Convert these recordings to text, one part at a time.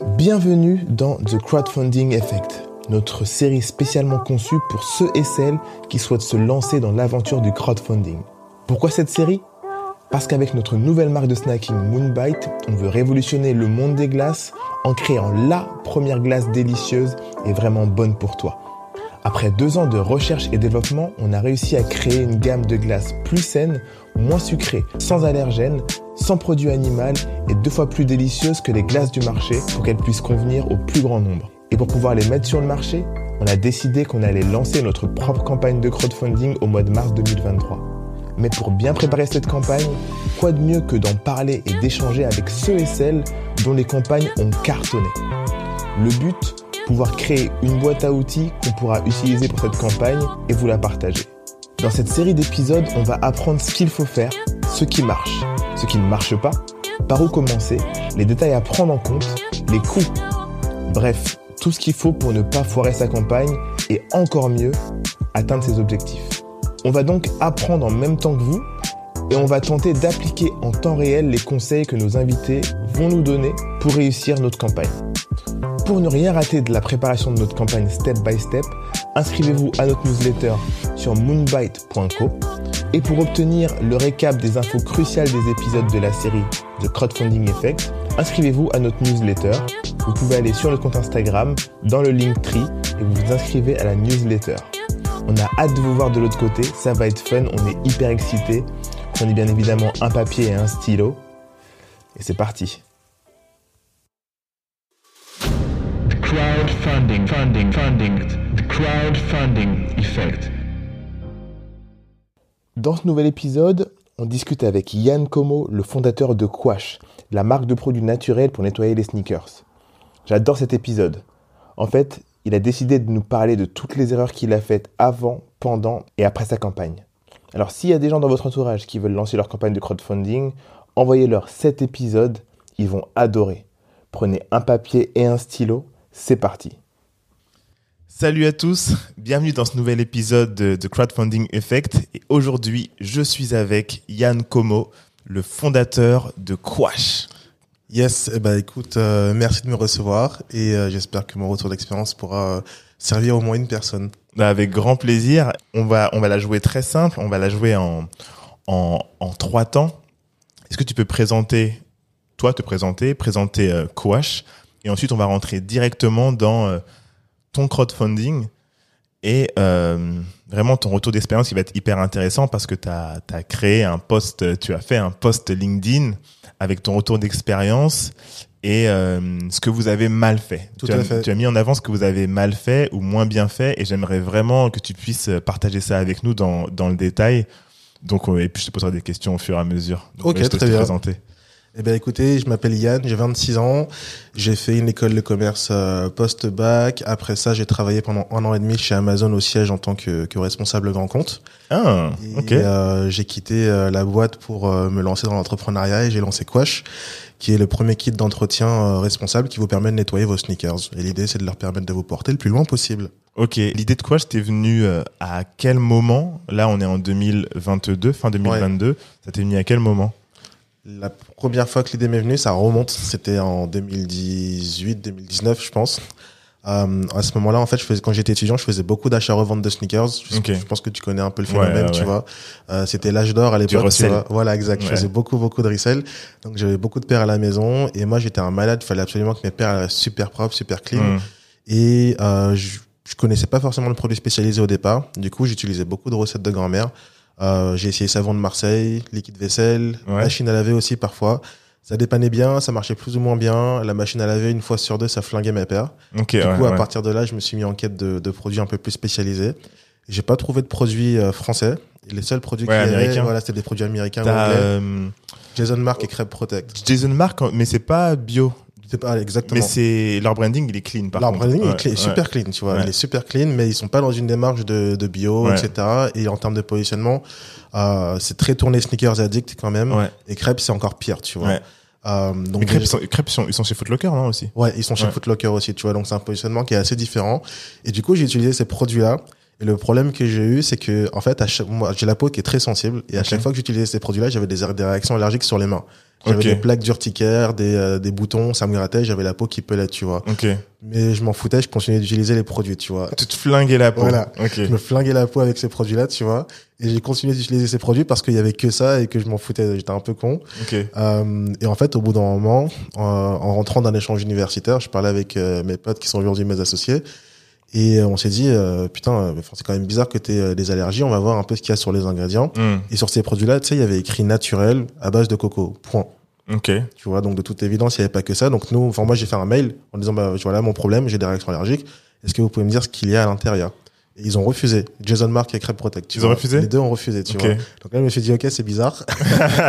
Bienvenue dans The Crowdfunding Effect, notre série spécialement conçue pour ceux et celles qui souhaitent se lancer dans l'aventure du crowdfunding. Pourquoi cette série? Parce qu'avec notre nouvelle marque de snacking Moonbite, on veut révolutionner le monde des glaces en créant la première glace délicieuse et vraiment bonne pour toi. Après deux ans de recherche et développement, on a réussi à créer une gamme de glaces plus saine, moins sucrée, sans allergènes, sans produits animaux et deux fois plus délicieuse que les glaces du marché pour qu'elles puissent convenir au plus grand nombre. Et pour pouvoir les mettre sur le marché, on a décidé qu'on allait lancer notre propre campagne de crowdfunding au mois de mars 2023. Mais pour bien préparer cette campagne, quoi de mieux que d'en parler et d'échanger avec ceux et celles dont les campagnes ont cartonné? Le but, pouvoir créer une boîte à outils qu'on pourra utiliser pour cette campagne et vous la partager. Dans cette série d'épisodes, on va apprendre ce qu'il faut faire, ce qui marche, ce qui ne marche pas, par où commencer, les détails à prendre en compte, les coûts. Bref, tout ce qu'il faut pour ne pas foirer sa campagne et encore mieux, atteindre ses objectifs. On va donc apprendre en même temps que vous et on va tenter d'appliquer en temps réel les conseils que nos invités vont nous donner pour réussir notre campagne. Pour ne rien rater de la préparation de notre campagne step by step, inscrivez-vous à notre newsletter sur moonbite.co et pour obtenir le récap des infos cruciales des épisodes de la série The Crowdfunding Effect, inscrivez-vous à notre newsletter. Vous pouvez aller sur le compte Instagram, dans le link tree et vous vous inscrivez à la newsletter. On a hâte de vous voir de l'autre côté, ça va être fun, on est hyper excités. Prenez bien évidemment un papier et un stylo. Et c'est parti. the crowdfunding effect. Dans ce nouvel épisode, on discute avec Yann Como, le fondateur de Quash, la marque de produits naturels pour nettoyer les sneakers. J'adore cet épisode. En fait, il a décidé de nous parler de toutes les erreurs qu'il a faites avant, pendant et après sa campagne. Alors s'il y a des gens dans votre entourage qui veulent lancer leur campagne de crowdfunding, envoyez-leur cet épisode, ils vont adorer. Prenez un papier et un stylo c'est parti. Salut à tous, bienvenue dans ce nouvel épisode de, Crowdfunding Effect. Et aujourd'hui, je suis avec Yann Como, le fondateur de Quash. Yes, eh ben, écoute, euh, merci de me recevoir et euh, j'espère que mon retour d'expérience pourra euh, servir au moins une personne. Bah, avec grand plaisir. On va, on va la jouer très simple, on va la jouer en, en, en trois temps. Est-ce que tu peux présenter, toi te présenter, présenter Quash? Et ensuite, on va rentrer directement dans ton crowdfunding et euh, vraiment ton retour d'expérience qui va être hyper intéressant parce que tu as, créé un post, tu as fait un post LinkedIn avec ton retour d'expérience et euh, ce que vous avez mal fait. Tout tu, à as, fait. tu as mis en avant ce que vous avez mal fait ou moins bien fait et j'aimerais vraiment que tu puisses partager ça avec nous dans, dans le détail. Donc, et puis je te poserai des questions au fur et à mesure. Donc, ok, très bien. Présenter. Eh ben écoutez, je m'appelle Yann, j'ai 26 ans, j'ai fait une école de commerce euh, post-bac. Après ça, j'ai travaillé pendant un an et demi chez Amazon au siège en tant que, que responsable grand compte. Ah, ok. Euh, j'ai quitté euh, la boîte pour me lancer dans l'entrepreneuriat et j'ai lancé Quash, qui est le premier kit d'entretien responsable qui vous permet de nettoyer vos sneakers. Et l'idée, c'est de leur permettre de vous porter le plus loin possible. Ok, l'idée de Quash t'es venue à quel moment? Là, on est en 2022, fin 2022. Ça t'est venu à quel moment? La première fois que l'idée m'est venue, ça remonte, c'était en 2018-2019, je pense. Euh, à ce moment-là, en fait, je faisais, quand j'étais étudiant, je faisais beaucoup d'achats-reventes de sneakers. Je, je, pense que tu connais un peu le phénomène, tu vois. Euh, c'était l'âge d'or à l'époque. Voilà, exact. Je faisais beaucoup, beaucoup de resell. Donc, j'avais beaucoup de paires à la maison. Et moi, j'étais un malade. Il fallait absolument que mes paires soient super propres, super clean. Mm. Et euh, je, je connaissais pas forcément le produit spécialisé au départ. Du coup, j'utilisais beaucoup de recettes de grand-mère. Euh, j'ai essayé savon de Marseille, liquide vaisselle, machine à laver aussi parfois. Ça dépannait bien, ça marchait plus ou moins bien. La machine à laver, une fois sur deux, ça flinguait mes paires. Okay, du coup, à partir de là, je me suis mis en quête de, de produits un peu plus spécialisés. J'ai pas trouvé de produits euh, français. Les seuls produits avaient, voilà, c'était des produits américains ou anglais. Euh... Jason Mark et Crêpe Protect. Jason Mark, mais c'est pas bio. C'est pas exactement. Mais c'est leur branding, il est clean par leur contre. branding est super clean, tu vois. Il est super clean, mais ils sont pas dans une démarche de, de bio, etc. Et en termes de positionnement, euh, c'est très tourné sneakers addict quand même. Et crêpes, c'est encore pire, tu vois. Euh, donc crêpes, sont, crêpes sont, ils sont chez Footlocker, non aussi? Ouais, ils sont chez Footlocker aussi, tu vois. Donc c'est un positionnement qui est assez différent. Et du coup, j'ai utilisé ces produits-là Et le problème que j'ai eu, c'est que, en fait, à chaque, moi, j'ai la peau qui est très sensible. Et à chaque fois que j'utilisais ces produits-là, j'avais des, des réactions allergiques sur les mains. J'avais des plaques d'urticaire, des, euh, des boutons, ça me grattait, j'avais la peau qui pelait, tu vois. Ok. Mais je m'en foutais, je continuais d'utiliser les produits, tu vois. Tu te flinguais la peau. Voilà. Je me flinguais la peau avec ces produits-là, tu vois. Et j'ai continué d'utiliser ces produits parce qu'il y avait que ça et que je m'en foutais. J'étais un peu con. Euh, et en fait, au bout d'un moment, euh, en rentrant d'un échange universitaire, je parlais avec euh, mes potes qui sont aujourd'hui mes associés. Et euh, on s'est dit, euh, putain, euh, c'est quand même bizarre que tu aies des allergies. On va voir un peu ce qu'il y a sur les ingrédients. Hmm. Et sur ces produits-là, tu sais, il y avait écrit naturel à base de coco. Point. Ok. Tu vois, donc de toute évidence, il n'y avait pas que ça. Donc nous, enfin moi, j'ai fait un mail en disant, bah voilà mon problème, j'ai des réactions allergiques. Est-ce que vous pouvez me dire ce qu'il y a à l'intérieur? Et ils ont refusé. Jason Mark et Crêpe Protect. Ils ont refusé Les deux ont refusé, tu vois. Donc là, je me suis dit, ok, c'est bizarre.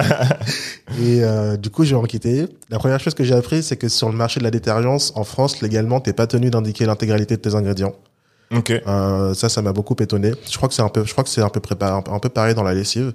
et euh, du coup, j'ai enquêté. La première chose que j'ai appris, c'est que sur le marché de la détergence, en France, légalement, t'es pas tenu d'indiquer l'intégralité de tes ingrédients. Ok. Euh, ça, ça m'a beaucoup étonné. Je crois que c'est un peu, je crois que c'est un peu préparé, un peu- pareil dans la lessive.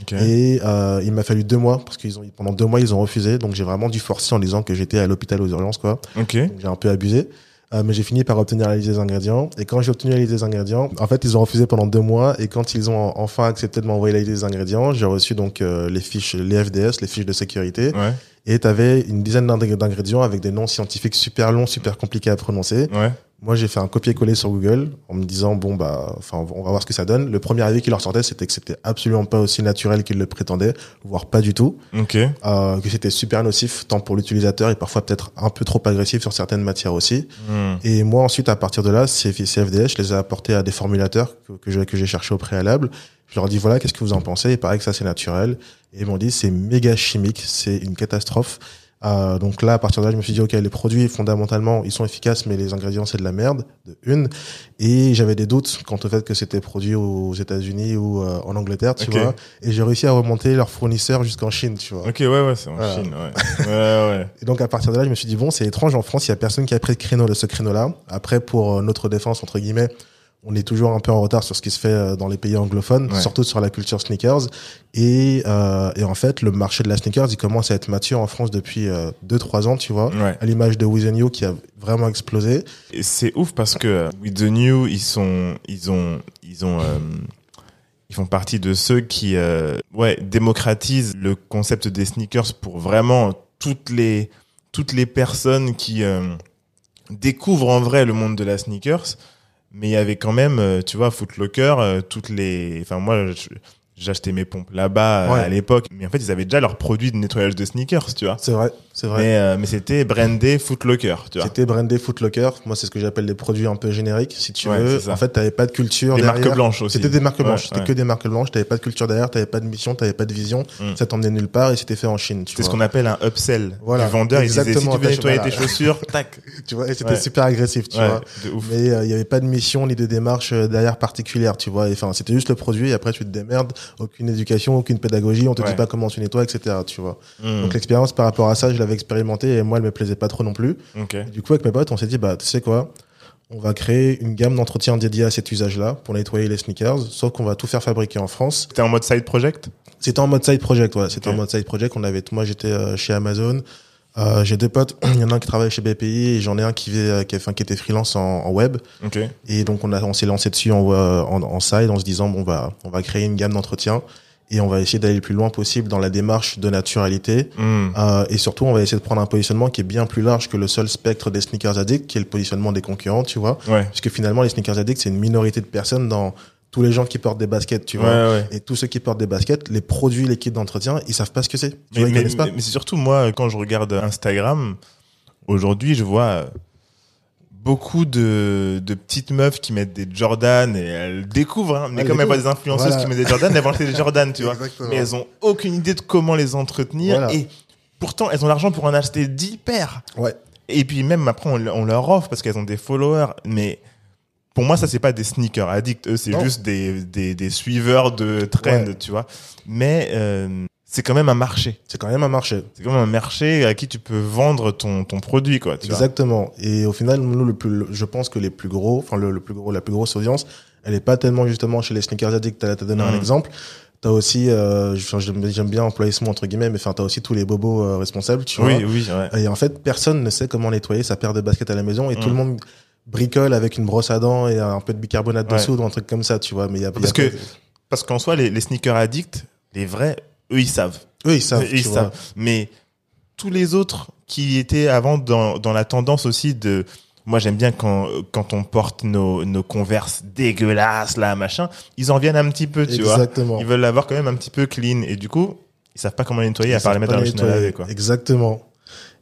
Ok. Et euh, il m'a fallu deux mois parce qu'ils ont pendant deux mois ils ont refusé. Donc j'ai vraiment dû forcer en disant que j'étais à l'hôpital aux urgences quoi. Ok. Donc, J'ai un peu abusé. Euh, mais j'ai fini par obtenir la liste des ingrédients. Et quand j'ai obtenu la liste des ingrédients, en fait, ils ont refusé pendant deux mois. Et quand ils ont enfin accepté de m'envoyer la liste des ingrédients, j'ai reçu donc euh, les fiches, les FDS, les fiches de sécurité. Ouais. Et t'avais une dizaine d'ing- d'ingrédients avec des noms scientifiques super longs, super compliqués à prononcer. Ouais. Moi, j'ai fait un copier-coller sur Google en me disant bon bah, enfin, on va voir ce que ça donne. Le premier avis qui leur sortait, c'était que c'était absolument pas aussi naturel qu'ils le prétendaient, voire pas du tout. Ok. Euh, que c'était super nocif tant pour l'utilisateur et parfois peut-être un peu trop agressif sur certaines matières aussi. Hmm. Et moi ensuite à partir de là, ces ces FDS, je les ai apportés à des formulateurs que, que j'ai que j'ai cherché au préalable. Je leur ai dit voilà qu'est-ce que vous en pensez? Il paraît que ça c'est naturel. Et ils m'ont dit c'est méga chimique, c'est une catastrophe. Euh, donc là, à partir de là, je me suis dit, ok, les produits, fondamentalement, ils sont efficaces, mais les ingrédients, c'est de la merde, de une. Et j'avais des doutes quant au fait que c'était produit aux États-Unis ou euh, en Angleterre, tu vois. Et j'ai réussi à remonter leurs fournisseurs jusqu'en Chine, tu vois. Ok, ouais, ouais, c'est en Voilà. Chine, ouais. ouais, ouais. Et donc à partir de là, je me suis dit bon, c'est étrange en France, il y a personne qui a pris le créneau de ce créneau-là. Après, pour euh, notre défense entre guillemets, on est toujours un peu en retard sur ce qui se fait euh, dans les pays anglophones, Ouais. surtout sur la culture sneakers. Et, euh, et en fait, le marché de la sneakers, il commence à être mature en France depuis 2-3 ans, tu vois. Ouais. À l'image de With You qui a vraiment explosé. C'est ouf parce que euh, With the New, ils sont, ils ont, ils ont, euh, ils font partie de ceux qui, euh, ouais, démocratisent le concept des sneakers pour vraiment toutes les, toutes les personnes qui euh, découvrent en vrai le monde de la sneakers. Mais il y avait quand même, euh, tu vois, Footlocker, euh, toutes les, enfin moi, je- j'achetais mes pompes là-bas euh, Ouais. à l'époque, mais en fait ils avaient déjà leurs produits de nettoyage de sneakers, tu vois. C'est vrai, c'est vrai. Mais, euh, mais c'était brandé Footlocker, tu vois. C'était brandé Footlocker. Moi, c'est ce que j'appelle des produits un peu génériques, si tu Ouais, veux. En fait, t'avais pas de culture Des derrière. marques blanches aussi. C'était des marques Ouais, blanches. C'était que des marques blanches. T'avais pas de culture derrière. T'avais pas de mission. T'avais pas de vision. Mm. Ça t'emmenait nulle part et c'était fait en Chine. Tu C'est ce qu'on appelle un upsell. Voilà, du vendeur, il disait, si exactement, tu veux nettoyer voilà. tes chaussures, tac. Tu vois, et c'était super agressif, tu vois. Mais euh, il y avait pas de mission ni de démarche euh, derrière particulière, tu vois. Enfin, c'était juste le produit. Et après, tu te démerdes. Aucune éducation, aucune pédagogie. On te Ouais. dit pas comment tu nettoies, etc. Tu vois. Hmm, Donc l'expérience par rapport à ça, je l'avais expérimenté et moi, elle me plaisait pas trop non plus. du coup, avec mes potes, on s'est dit, bah, tu sais quoi On va créer une gamme d'entretien dédiée à cet usage-là pour nettoyer les sneakers, sauf qu'on va tout faire fabriquer en France. T'es en mode side project? C'était en mode side project, ouais. C'était en mode side project. On avait, moi, j'étais euh, chez Amazon. Euh, j'ai deux potes. Il y en a un qui travaille chez BPI et j'en ai un qui, vit, euh, qui, enfin, qui était freelance en, en web. Ok. Et donc, on a, on s'est lancé dessus en, euh, en, en side en se disant, bon, on va, on va créer une gamme d'entretien et on va essayer d'aller le plus loin possible dans la démarche de naturalité. Hmm, Euh, et surtout, on va essayer de prendre un positionnement qui est bien plus large que le seul spectre des sneakers addicts, qui est le positionnement des concurrents, tu vois. Ouais. Puisque finalement, les sneakers addicts, c'est une minorité de personnes dans tous les gens qui portent des baskets, tu vois. ouais. Et tous ceux qui portent des baskets, les produits, les kits d'entretien, ils savent pas ce que c'est. Mais, mais- mais- mais c'est surtout moi, quand je regarde Instagram, aujourd'hui, je vois beaucoup de, de petites meufs qui mettent des Jordan et elles découvrent, hein, mais Elles comme elles voient des influenceuses Voilà. qui mettent des Jordan, elles vont acheter des Jordan, tu vois. Exactement. Mais elles ont aucune idée de comment les entretenir Voilà. et pourtant elles ont l'argent pour en acheter 10 paires. Ouais. Et puis même après, on, on leur offre parce qu'elles ont des followers. Mais pour moi, ça, c'est pas des sneakers addicts. Eux, c'est juste des, des, des suiveurs de trend, Ouais. tu vois. Mais euh, c'est quand même un marché. C'est quand même un marché. C'est quand même un marché à qui tu peux vendre ton, ton produit, quoi. Tu vois. Exactement. Et au final, nous, le plus, je pense que les plus gros, enfin, le, le plus gros, la plus grosse audience, elle est pas tellement justement chez les sneakers addicts. T'as, donné un Mhm. exemple. T'as aussi, euh, j'aime, bien employer ce mot entre guillemets, mais enfin, t'as aussi tous les bobos euh, responsables, tu vois. Oui, oui, ouais. Et en fait, personne ne sait comment nettoyer sa paire de baskets à la maison et tout Mm. le monde bricole avec une brosse à dents et un peu de bicarbonate de soude ou un truc comme ça, tu vois. Mais y a, parce que parce qu'en soi, les, les sneakers addicts, les vrais, eux, ils savent. Eux, ils savent. Eux, ils savent. Mais tous les autres qui étaient avant dans, dans la tendance aussi de moi j'aime bien quand quand on porte nos nos converses dégueulasses là machin ils en viennent un petit peu tu Exactement. vois ils veulent l'avoir quand même un petit peu clean et du coup ils savent pas comment les nettoyer Ils à part les mettre dans à nettoyer. quoi Exactement.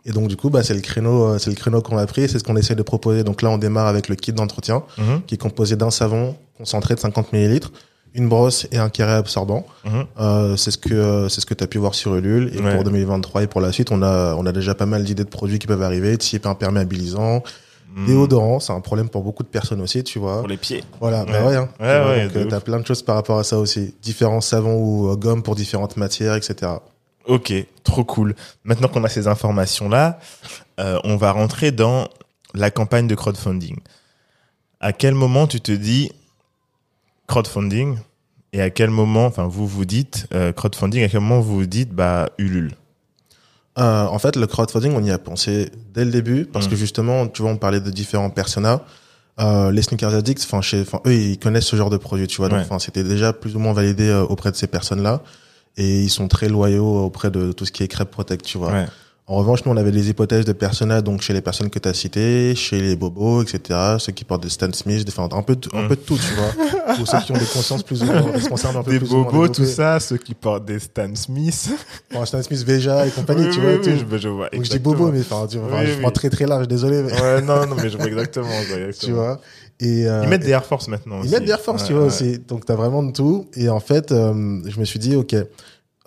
Et donc du coup, bah c'est le créneau, euh, c'est le créneau qu'on a pris, c'est ce qu'on essaie de proposer. Donc là, on démarre avec le kit d'entretien, Mhm. qui est composé d'un savon concentré de 50 millilitres, une brosse et un carré absorbant. Mhm. Euh, c'est ce que euh, c'est ce que tu as pu voir sur Ulule. Et Ouais. pour 2023 et pour la suite, on a on a déjà pas mal d'idées de produits qui peuvent arriver, type imperméabilisant, Mhm. déodorant. C'est un problème pour beaucoup de personnes aussi, tu vois. pour les pieds Voilà, Ouais. bah ouais. Hein, Ouais, Tu vois, ouais, t'as plein de choses par rapport à ça aussi. Différents savons ou euh, gommes pour différentes matières, etc. Ok, trop cool. Maintenant qu'on a ces informations-là, euh, on va rentrer dans la campagne de crowdfunding. À quel moment tu te dis crowdfunding et à quel moment, enfin vous vous dites euh, crowdfunding, à quel moment vous vous dites bah Ulule? Euh, en fait, le crowdfunding, on y a pensé dès le début parce Mm. que justement, tu vois, on parlait de différents personas. Euh, les sneakers addicts, enfin, eux, ils connaissent ce genre de produit, tu vois. Donc, Ouais. c'était déjà plus ou moins validé auprès de ces personnes-là, et ils sont très loyaux auprès de tout ce qui est crêpe protect, tu vois. Ouais. En revanche, nous, on avait les hypothèses de personas, donc chez les personnes que tu as citées, chez les bobos, etc., ceux qui portent des Stan Smith, des, enfin, un peu, de- un peu de tout, tu vois. Ou ceux qui ont des consciences plus ou moins responsables, un peu Des plus ou moins bobos, tout ça, ceux qui portent des Stan Smith. Enfin, Stan Smith, Veja et compagnie, Oui, tu oui, vois. oui, tout. je, je vois. Donc, je dis bobo, mais enfin, tu vois, Oui, je oui. prends très très large, désolé, mais, Ouais, non, non, mais je vois exactement. je vois exactement. tu vois. Et, euh, Ils mettent des Air Force maintenant. ils aussi. mettent des Air Force, Ouais, tu vois, ouais. aussi. Donc, t'as vraiment de tout. Et en fait, euh, je me suis dit, OK,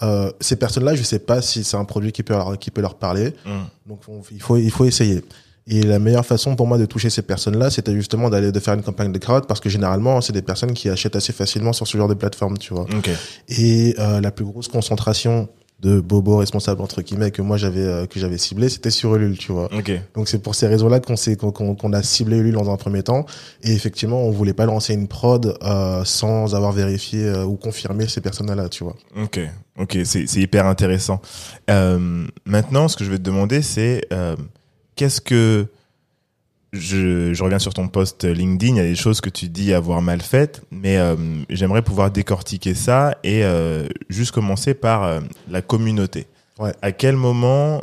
euh, ces personnes-là, je sais pas si c'est un produit qui peut leur, qui peut leur parler. Mm. Donc, on- il faut, il faut essayer. Et la meilleure façon pour moi de toucher ces personnes-là, c'était justement d'aller de faire une campagne de crowd parce que généralement, c'est des personnes qui achètent assez facilement sur ce genre de plateforme, tu vois. Ok. Et euh, la plus grosse concentration de bobos responsables entre guillemets que moi j'avais euh, que j'avais ciblé, c'était sur Ulule, tu vois. Ok. Donc c'est pour ces raisons-là qu'on s'est qu'on qu'on- qu'on a ciblé Ulule dans un premier temps. Et effectivement, on voulait pas lancer une prod euh, sans avoir vérifié euh, ou confirmé ces personnes-là, tu vois. Ok, ok, c'est c'est hyper intéressant. Euh, maintenant, ce que je vais te demander, c'est euh, qu'est-ce que je, je reviens sur ton post LinkedIn, il y a des choses que tu dis avoir mal faites, mais euh, j'aimerais pouvoir décortiquer ça et euh, juste commencer par euh, la communauté. Ouais. À quel moment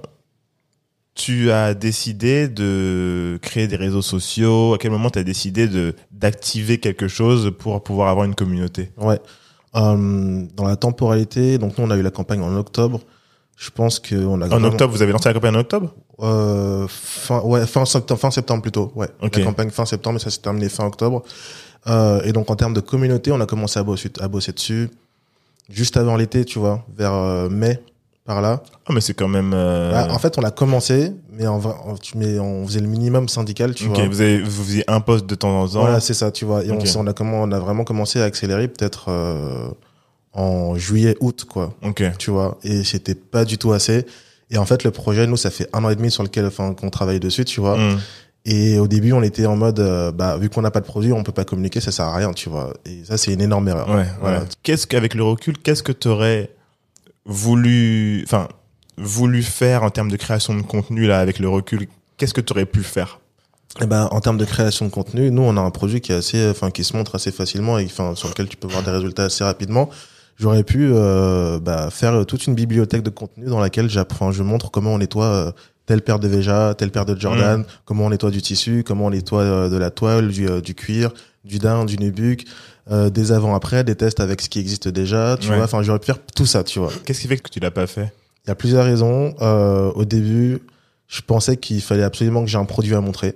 tu as décidé de créer des réseaux sociaux? À quel moment tu as décidé de d'activer quelque chose pour pouvoir avoir une communauté? Ouais. Euh, dans la temporalité, donc nous on a eu la campagne en octobre. Je pense que on a En vraiment- octobre, vous avez lancé la campagne en octobre? Euh, fin, ouais, fin septembre, fin septembre plutôt. Ouais. Ok. La campagne fin septembre, mais ça s'est terminé fin octobre. Euh, et donc en termes de communauté, on a commencé à bosser, à bosser dessus juste avant l'été, tu vois, vers euh, mai par là. Ah, mais c'est quand même. euh, Bah, en fait, on a commencé, mais en, mais on faisait le minimum syndical, tu ok, vois. vous, avez, vous faisiez un poste de temps en temps. Voilà, c'est ça, tu vois. Et on a comment, on a vraiment commencé à accélérer peut-être euh, en juillet, août, quoi. ok. tu vois, et c'était pas du tout assez. Et en fait, le projet, nous, ça fait un an et demi sur lequel, enfin, qu'on travaille dessus, tu vois. Hmm. Et au début, on était en mode, euh, bah, vu qu'on n'a pas de produit, on peut pas communiquer, ça sert à rien, tu vois. Et ça, c'est une énorme erreur. Ouais, Voilà. ouais. Qu'est-ce qu'avec le recul, qu'est-ce que tu aurais voulu, enfin, voulu faire en termes de création de contenu là avec le recul? Qu'est-ce que tu aurais pu faire? Et ben, en termes de création de contenu, nous, on a un produit qui est assez, enfin, qui se montre assez facilement et, enfin, sur lequel tu peux voir des résultats assez rapidement. J'aurais pu, euh, bah, faire toute une bibliothèque de contenu dans laquelle j'apprends, je montre comment on nettoie euh, telle paire de Veja, telle paire de Jordan, comment on nettoie du tissu, comment on nettoie euh, de la toile, du, euh, du cuir, du daim, du nubuck, euh, des avant-après, des tests avec ce qui existe déjà, tu Ouais. vois. Enfin, j'aurais pu faire tout ça, tu vois. Qu'est-ce qui fait que tu l'as pas fait? Il y a plusieurs raisons. Euh, au début, je pensais qu'il fallait absolument que j'ai un produit à montrer.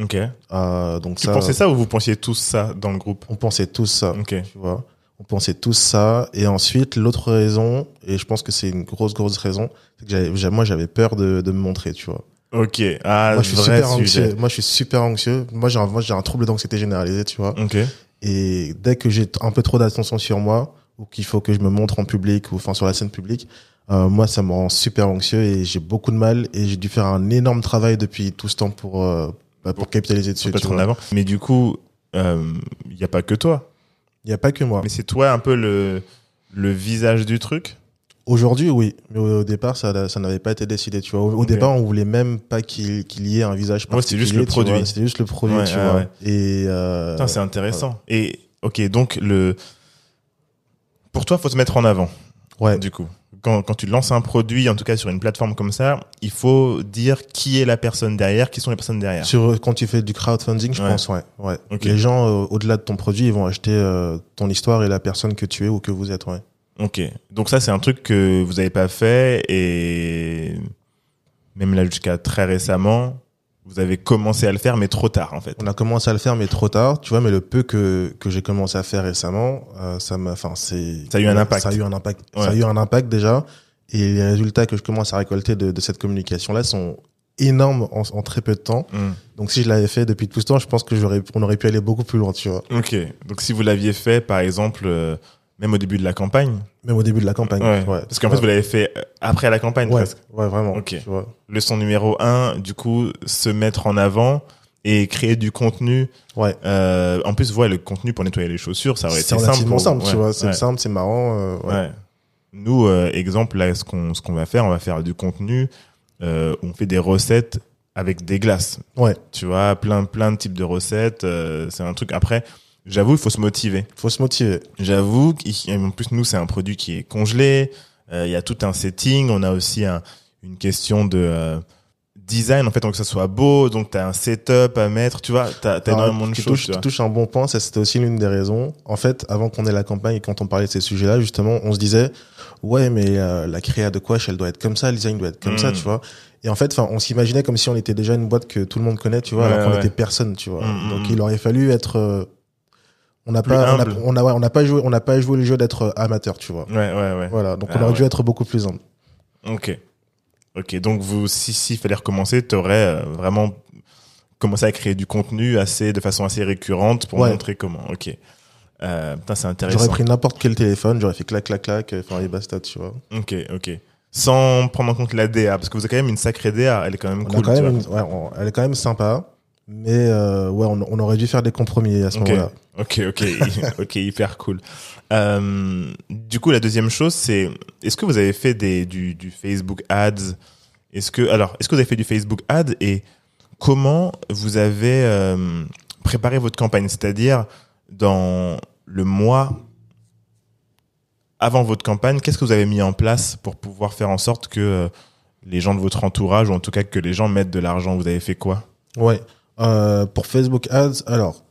Ok. Euh, donc Tu ça, pensais ça ou vous pensiez tous ça dans le groupe? On pensait tous ça, Ok. tu vois. On pensait tous ça. Et ensuite, l'autre raison, et je pense que c'est une grosse, grosse raison, c'est que moi, j'avais peur de, de me montrer, tu vois. Ok. Ah, moi, je suis vrai super sujet. anxieux. Moi, je suis super anxieux. Moi, j'ai un, moi, j'ai un trouble d'anxiété généralisé, tu vois. Ok. Et dès que j'ai un peu trop d'attention sur moi, ou qu'il faut que je me montre en public, ou enfin sur la scène publique, euh, moi, ça me rend super anxieux et j'ai beaucoup de mal. Et j'ai dû faire un énorme travail depuis tout ce temps pour, euh, bah, pour capitaliser dessus. Tu en vois. avant. Mais du coup, il n'y a pas que toi. Il n'y a pas que moi. Mais c'est toi un peu le le visage du truc. Aujourd'hui, oui, mais au départ, ça, ça n'avait pas été décidé. Tu vois, au, départ, on voulait même pas qu'il qu'il y ait un visage Ouais, c'était particulier. juste le produit. C'était juste le produit, Ouais, tu ouais, vois. Et euh, c'est intéressant. Et ok, donc le pour toi, faut se mettre en avant. ouais, Du coup, quand, quand tu lances un produit, en tout cas sur une plateforme comme ça, il faut dire qui est la personne derrière, qui sont les personnes derrière. Sur quand tu fais du crowdfunding, je Ouais. pense, ouais, ouais. Les gens, euh, au-delà de ton produit, ils vont acheter euh, ton histoire et la personne que tu es ou que vous êtes, ouais. Ok, donc ça c'est un truc que vous avez pas fait et même là jusqu'à très récemment, vous avez commencé à le faire mais trop tard en fait. On a commencé à le faire, mais trop tard, tu vois. Mais le peu que que j'ai commencé à faire récemment, euh, ça m'a, enfin, c'est. Ça a eu un impact. Ça a eu un impact. Ouais. Ça a eu un impact déjà. Et les résultats que je commence à récolter de, de cette communication-là sont énormes en, en très peu de temps. Hmm. Donc si je l'avais fait depuis tout ce temps, je pense que j'aurais, on aurait pu aller beaucoup plus loin, tu vois. Ok, donc si vous l'aviez fait par exemple euh, même au début de la campagne, Même au début de la campagne. Ouais. Ouais. parce qu'en fait vous l'avez fait euh, après la campagne ouais, presque. ouais, vraiment. Ok. Tu vois. Leçon numéro un, du coup se mettre en avant et créer du contenu. Ouais. Euh, en plus, voilà, le contenu pour nettoyer les chaussures, ça aurait été simple. pour- simple, tu ouais, vois. C'est ouais. simple, c'est marrant. euh, ouais. Ouais. Nous, euh, exemple, là, ce qu'on ce qu'on va faire, on va faire du contenu. On fait des recettes avec des glaces. Ouais. Tu vois, plein plein de types de recettes. c'est un truc. Après, j'avoue, il faut se motiver. Faut se motiver. J'avoue qu'en plus nous, c'est un produit qui est congelé. Euh, Il y a tout un setting. On a aussi un, une question de euh, design en fait, donc que ça soit beau. Donc t'as un setup à mettre. Tu vois, t'as as Alors, énormément de tu choses. touches, tu tu touches un bon point, ça c'était aussi l'une des raisons. En fait, avant qu'on ait la campagne et quand on parlait de ces sujets-là, justement, on se disait, ouais, mais euh, la créa de Quash, elle doit être comme ça, le design doit être comme ça, Mm. tu vois. Et en fait, enfin, on s'imaginait comme si on était déjà une boîte que tout le monde connaît, tu vois, Ouais, alors qu'on ouais. était personne, tu vois. Mm, Donc mm. il aurait fallu être, euh, on n'a pas, on a, on a, on n'a pas joué, on n'a pas joué le jeu d'être euh, amateur, tu vois. Ouais, ouais, ouais. Voilà, donc Ah, on aurait ouais. dû être beaucoup plus humble. Ok. Ok, donc vous, si s'il fallait recommencer, t'aurais euh, vraiment commencé à créer du contenu assez, de façon assez récurrente pour Ouais. montrer comment. Ok. Euh, putain, c'est intéressant. J'aurais pris n'importe quel téléphone, j'aurais fait clac, clac, clac, enfin, et basta, tu vois. Ok, ok. Sans prendre en compte la DA, parce que vous avez quand même une sacrée DA, elle est quand même On cool. a quand tu même vois. une- ouais, on- elle est quand même sympa, mais euh, ouais, on, on aurait dû faire des compromis à ce moment-là. Ok, ok, ok, hyper cool. Euh, du coup, la deuxième chose, c'est est-ce que vous avez fait des du, du Facebook Ads? Est-ce que alors, est-ce que vous avez fait du Facebook Ads et comment vous avez euh, préparé votre campagne? C'est-à-dire dans le mois avant votre campagne, qu'est-ce que vous avez mis en place pour pouvoir faire en sorte que les gens de votre entourage, ou en tout cas que les gens mettent de l'argent? Vous avez fait quoi? Ouais. Euh, pour Facebook Ads, alors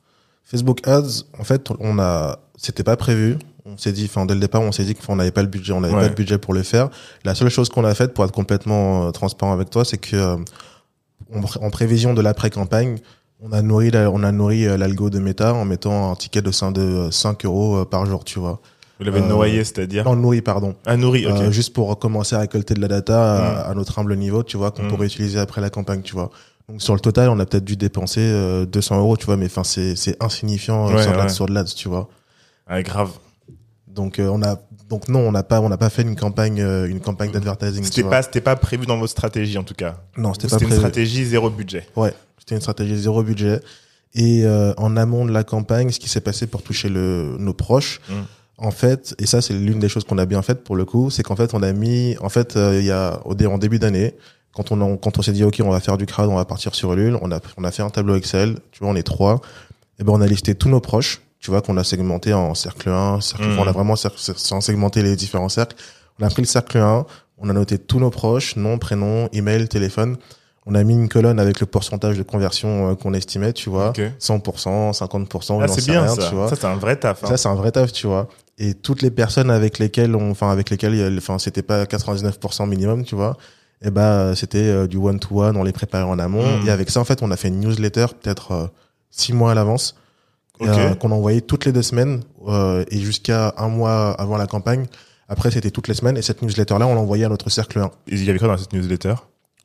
Facebook Ads, en fait, on a, c'était pas prévu. On s'est dit, enfin dès le départ, on s'est dit qu'on n'avait pas le budget, on n'avait Ouais. pas le budget pour le faire. La seule chose qu'on a faite, pour être complètement euh, transparent avec toi, c'est que euh, on- en prévision de l'après-campagne, on a nourri, la- on a nourri l'algo de Meta en mettant un ticket de 5, de 5 euros par jour, tu vois. Vous l'avez Euh, noyé, c'est-à-dire Non, nourri, pardon. Ah, nourri, ok. Euh, juste pour commencer à récolter de la data à, Mm. à notre humble niveau, tu vois, qu'on Mm. pourrait utiliser après la campagne, tu vois. Donc sur le total, on a peut-être dû dépenser euh, 200 euros, tu vois, mais enfin c'est c'est insignifiant euh, Ouais, sur, ouais. de l'Ads, tu vois. Ah, grave. Donc euh, on a donc non, on n'a pas on n'a pas fait une campagne euh, une campagne d'advertising. C'était pas, c'était pas prévu dans votre stratégie en tout cas. non, c'était pas C'était une prévu. stratégie zéro budget. Ouais, c'était une stratégie zéro budget. Et euh, en amont de la campagne, ce qui s'est passé pour toucher le, nos proches, Mm. en fait, et ça c'est l'une des choses qu'on a bien faites pour le coup, c'est qu'en fait on a mis, en fait, euh, il y a au en début d'année, quand on a- quand on s'est dit ok, on va faire du crowd, on va partir sur Ulule, on a on a fait un tableau Excel, tu vois, on est trois, et ben on a listé tous nos proches, tu vois, qu'on a segmenté en cercle 1, cercle, Mm. on a vraiment segmenté les différents cercles. On a pris le cercle 1, on a noté tous nos proches, nom, prénom, email, téléphone. On a mis une colonne avec le pourcentage de conversion euh, qu'on estimait, tu vois. Ok. 100%, 50%, Ah, c'est bien rien, ça. tu vois. Ça, c'est un vrai taf. hein. Ça, c'est un vrai taf, tu vois. Et toutes les personnes avec lesquelles on, enfin, avec lesquelles, enfin, c'était pas 99% minimum, tu vois. Et ben, c'était euh, du one to one, on les préparait en amont. Mm. Et avec ça, en fait, on a fait une newsletter peut-être euh, six mois à l'avance, Ok. euh, qu'on envoyait toutes les deux semaines euh, et jusqu'à un mois avant la campagne. Après, c'était toutes les semaines. Et cette newsletter-là, on l'envoyait à notre cercle 1 Il y avait quoi dans cette newsletter?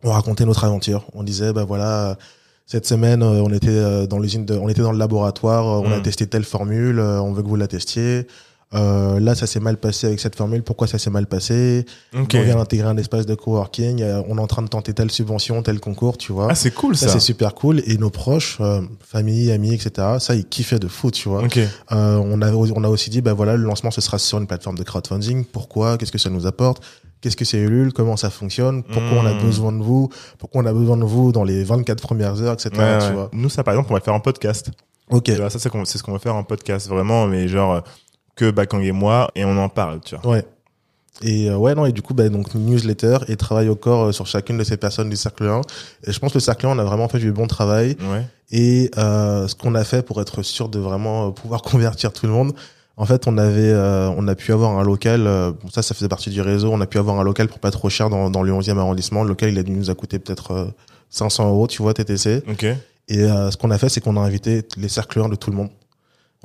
On racontait notre aventure. On disait, bah voilà, euh, cette semaine, euh, on était euh, dans l'usine, on était dans le laboratoire, euh, on a Mm. testé telle formule, euh, on veut que vous la testiez. Euh, là, ça s'est mal passé avec cette formule. Pourquoi ça s'est mal passé Ok. On vient d'intégrer un espace de coworking. euh, On est en train de tenter telle subvention, tel concours, tu vois. Ah, c'est cool ça, ça. c'est super cool. Et nos proches, euh, famille, amis, etc. Ça, ils kiffaient de fou, tu vois. Ok. Euh, on a on a aussi dit bah voilà le lancement ce sera sur une plateforme de crowdfunding. Pourquoi? Qu'est-ce que ça nous apporte? Qu'est-ce que c'est Ulule? Comment ça fonctionne? Pourquoi on a Mm. besoin de vous? Pourquoi on a besoin de vous dans les 24 premières heures, etc. Ouais, tu ouais. vois Nous, ça, par exemple, on va faire en podcast. Ok. Ça, c'est ce qu'on va faire en podcast, vraiment, mais genre, euh, que Bakang et moi, et on en parle, tu vois. Ouais. Et euh, ouais non et du coup bah donc newsletter et travail au corps euh, sur chacune de ces personnes du cercle 1 et je pense que le cercle 1 on a vraiment fait du bon travail Ouais. et euh, ce qu'on a fait pour être sûr de vraiment euh, pouvoir convertir tout le monde en fait on avait euh, on a pu avoir un local euh, bon, ça ça faisait partie du réseau on a pu avoir un local pour pas trop cher dans, dans le 11e arrondissement le local il a dû nous a coûté peut-être euh, 500 euros tu vois TTC Ok. et euh, ce qu'on a fait c'est qu'on a invité les cercleurs de tout le monde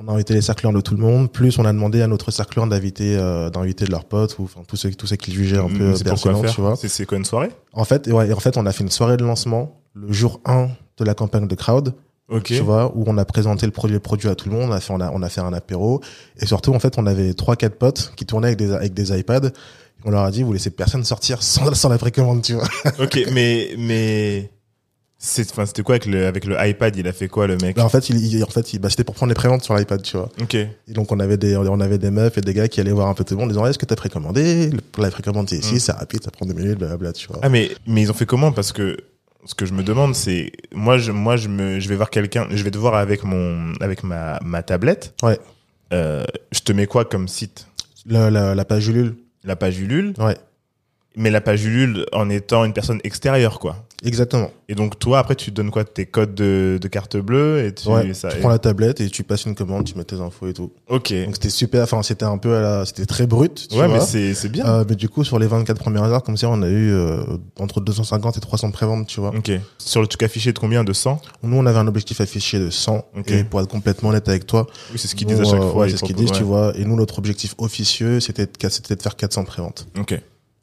on a invité les cercleurs de tout le monde plus on a demandé à notre cercleur d'inviter euh, d'inviter de leurs potes ou enfin tous ceux tous ceux qui jugeaient un peu Mm, c'est pourquoi pertinents tu vois C'est c'est quoi une soirée? En fait, ouais, et en fait, on a fait une soirée de lancement le jour 1 de la campagne de crowd, Ok. tu vois, où on a présenté le produit, le produit à tout le monde, on a fait, on a, on a fait un apéro, et surtout, en fait, on avait trois, quatre potes qui tournaient avec des, avec des iPads. On leur a dit, vous laissez personne sortir sans, sans la précommande, tu vois. ok, mais, mais, c'était quoi avec le, avec le iPad, il a fait quoi, le mec? Bah, en fait, il, il- en fait, il, bah, c'était pour prendre les préventes sur l'iPad, tu vois. Ok. Et donc, on avait des, on avait des meufs et des gars qui allaient voir un peu tout le monde, en disant, est-ce que t'as précommandé? La précommande, c'est ici, Mm. c'est rapide, ça prend deux minutes, blablabla, tu vois. Ah, mais, mais ils ont fait comment? Parce que, ce que je me demande, c'est, moi, je, moi, je me, je vais voir quelqu'un, je vais te voir avec mon, avec ma, ma tablette. Ouais. Euh, je te mets quoi comme site? La, la, la page Ulule. La page Ulule? Ouais. Mais la page Ulule en étant une personne extérieure, quoi. Exactement. Et donc, toi, après, tu donnes quoi? Tes codes de, de carte bleue et tu, Ouais, ça, tu et- prends la tablette et tu passes une commande, tu mets tes infos et tout. Ok. Donc c'était super, enfin c'était un peu à la, c'était très brut, tu Ouais, vois. mais c'est, c'est bien. Euh, mais du coup sur les 24 premières heures comme ça on a eu euh, entre 250 et 300 préventes, tu vois. Ok. Sur le truc affiché de combien? De 100? Nous on avait un objectif affiché de 100 Ok. et pour être complètement honnête avec toi, Oui, c'est ce qu'ils disent à chaque euh, fois. ouais, c'est ce qu'ils disent, tu vois. Et nous notre objectif officieux c'était de, c'était de faire 400 préventes. Ok.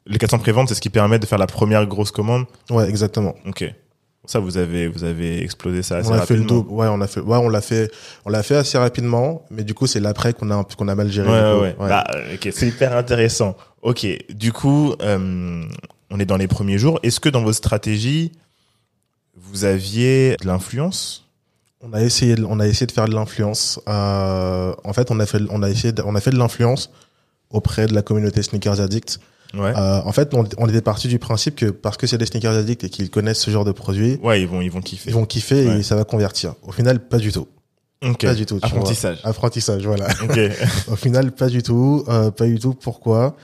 Les 400 préventes, c'est ce qui permet de faire la première grosse commande. Ouais, exactement. Ok. Ça, vous avez, vous avez explosé ça assez on a fait le rapidement. double. Ouais, on a fait, ouais, on l'a fait, on l'a fait assez rapidement, mais du coup c'est l'après qu'on a qu'on a mal géré. Ouais, ouais, ouais. Bah, euh, ok, c'est hyper intéressant. Ok. Du coup, euh, on est dans les premiers jours. Est-ce que dans votre stratégie, vous aviez de l'influence? On a essayé, de- on a essayé de faire de l'influence. Euh, en fait, on a fait, on a essayé, de- on a fait de l'influence auprès de la communauté sneakers addict. Ouais. Euh, en fait, on, on était parti du principe que parce que c'est des sneakers addicts et qu'ils connaissent ce genre de produit, Ouais, ils vont, ils vont kiffer. ils vont kiffer Ouais. et ça va convertir. Au final, pas du tout. Ok. Pas du tout. tu vois. Apprentissage. Apprentissage, voilà. Ok. Au final, pas du tout. Euh, pas du tout. Pourquoi?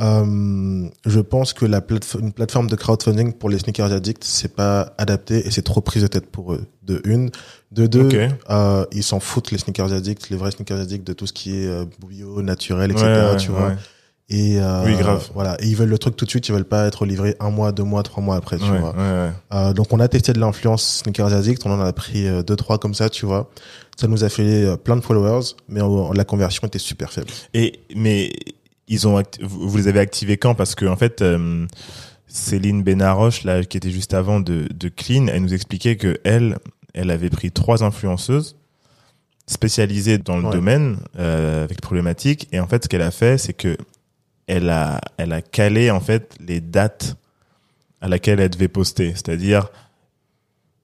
Euh, Je pense que la plate- une plateforme de crowdfunding pour les sneakers addicts, c'est pas adapté et c'est trop prise de tête pour eux. De une, de deux, Ok. euh, ils s'en foutent les sneakers addicts, les vrais sneakers addicts de tout ce qui est euh, bio, naturel, etc. Ouais, ouais, tu vois. ouais. Et euh, Oui, grave. Voilà. Et ils veulent le truc tout de suite. Ils veulent pas être livrés un mois, deux mois, trois mois après. Tu Ouais, vois. ouais, ouais. Euh, donc on a testé de l'influence sneakers addict. On en a pris euh, deux, trois comme ça. Tu vois. Ça nous a fait euh, plein de followers, mais euh, la conversion était super faible. Et mais ils ont vous les avez activés quand? Parce que en fait, euh, Céline Benaroche là, qui était juste avant de, de Clean, elle nous expliquait que elle, elle avait pris trois influenceuses spécialisées dans le Ouais. domaine euh, avec problématiques. Et en fait, ce qu'elle a fait, c'est que elle a, elle a calé en fait les dates à laquelle elle devait poster, c'est-à-dire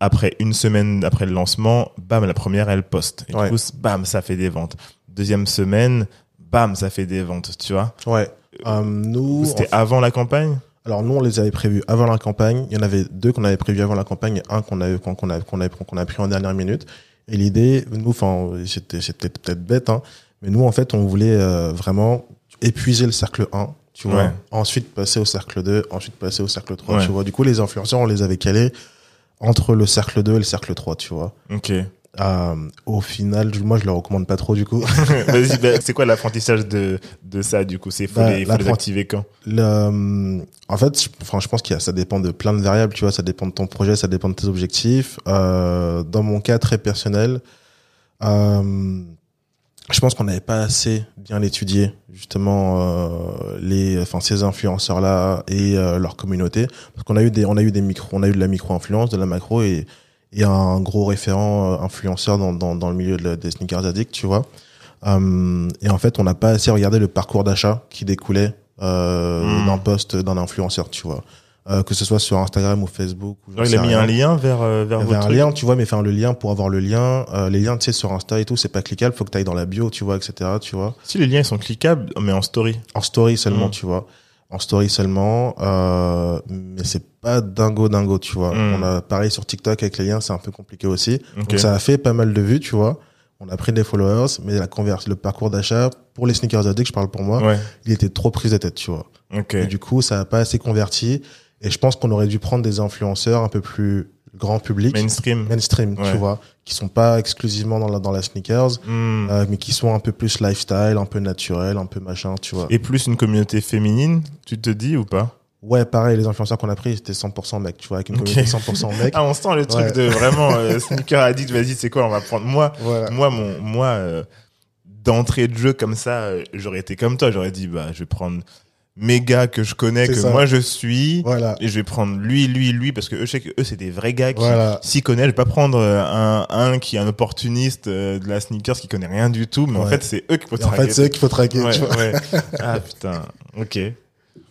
après une semaine après le lancement, bam, la première elle poste. Et Ouais. du coup, bam, ça fait des ventes. Deuxième semaine, bam, ça fait des ventes, tu vois. Ouais. Euh, nous, C'était en- avant la campagne? Alors nous, on les avait prévus avant la campagne. Il y en avait deux qu'on avait prévus avant la campagne et un qu'on avait qu'on qu'on a qu'on a qu'on a pris en dernière minute. Et l'idée, nous, enfin, c'était c'était peut-être bête, hein, mais nous, en fait, on voulait euh, vraiment épuiser le cercle 1, tu vois. Ouais. Ensuite passer au cercle 2, ensuite passer au cercle 3, Ouais. tu vois. Du coup, les influenceurs, on les avait calés entre le cercle 2 et le cercle 3, tu vois. Ok. Euh, au final, moi, je le recommande pas trop, du coup. Vas-y, bah, c'est quoi l'apprentissage de, de ça, du coup? C'est faut, Bah, les, faut les activer quand? Le, euh, en fait, je, enfin, je pense qu'il y a, ça dépend de plein de variables, tu vois, ça dépend de ton projet, ça dépend de tes objectifs. Euh, dans mon cas très personnel, euh, je pense qu'on n'avait pas assez bien étudié justement euh, les, enfin ces influenceurs là et euh, leur communauté, parce qu'on a eu des, on a eu des micros, on a eu de la micro influence, de la macro et et un gros référent euh, influenceur dans, dans, dans le milieu de la- des sneakers addicts, tu vois. Euh, et en fait, on n'a pas assez regardé le parcours d'achat qui découlait euh, Hmm. d'un post d'un influenceur, tu vois. Euh, que ce soit sur Instagram ou Facebook. Ou il a mis rien. un lien vers, euh, vers votre un truc. lien, tu vois, mais enfin le lien pour avoir le lien, euh, les liens, tu sais, sur Insta et tout, c'est pas cliquable, faut que tu ailles dans la bio, tu vois, etc. Tu vois, Si les liens ils sont cliquables, mais en story. en story seulement, Mm. tu vois, en story seulement, euh, mais c'est pas dingo dingo, tu vois. Mm. On a pareil sur TikTok avec les liens, c'est un peu compliqué aussi. Donc ça a fait pas mal de vues, tu vois. On a pris des followers, mais la converse, le parcours d'achat pour les sneakers addicts, je parle pour moi, Ouais. il était trop prise de tête, tu vois. Ok. Et du coup, ça a pas assez converti. Et je pense qu'on aurait dû prendre des influenceurs un peu plus grand public Mainstream. mainstream, Ouais. tu vois, qui sont pas exclusivement dans la, dans la sneakers, Hmm. euh, mais qui sont un peu plus lifestyle, un peu naturel, un peu machin, tu vois. Et plus une communauté féminine, tu te dis ou pas? Ouais, pareil, les influenceurs qu'on a pris, c'était 100% mecs, tu vois, avec une Ok. communauté 100% mecs. Ah, on sent le truc Ouais. de vraiment euh, sneaker addict. Vas-y, c'est quoi On va prendre moi. Voilà. Moi, mon, moi, euh, d'entrée de jeu comme ça, euh, j'aurais été comme toi. J'aurais dit, bah, je vais prendre mes gars que je connais, que ça. moi je suis, Voilà. et je vais prendre lui, lui, lui, parce que eux, je sais que eux, c'est des vrais gars qui Voilà. s'y connaissent. Je vais pas prendre euh, un, un qui est un opportuniste euh, de la sneakers qui connaît rien du tout, mais en fait, c'est eux qu'il faut Et en traquer. fait, c'est eux qu'il faut traquer, Ouais, tu vois. ouais. Ah putain, ok.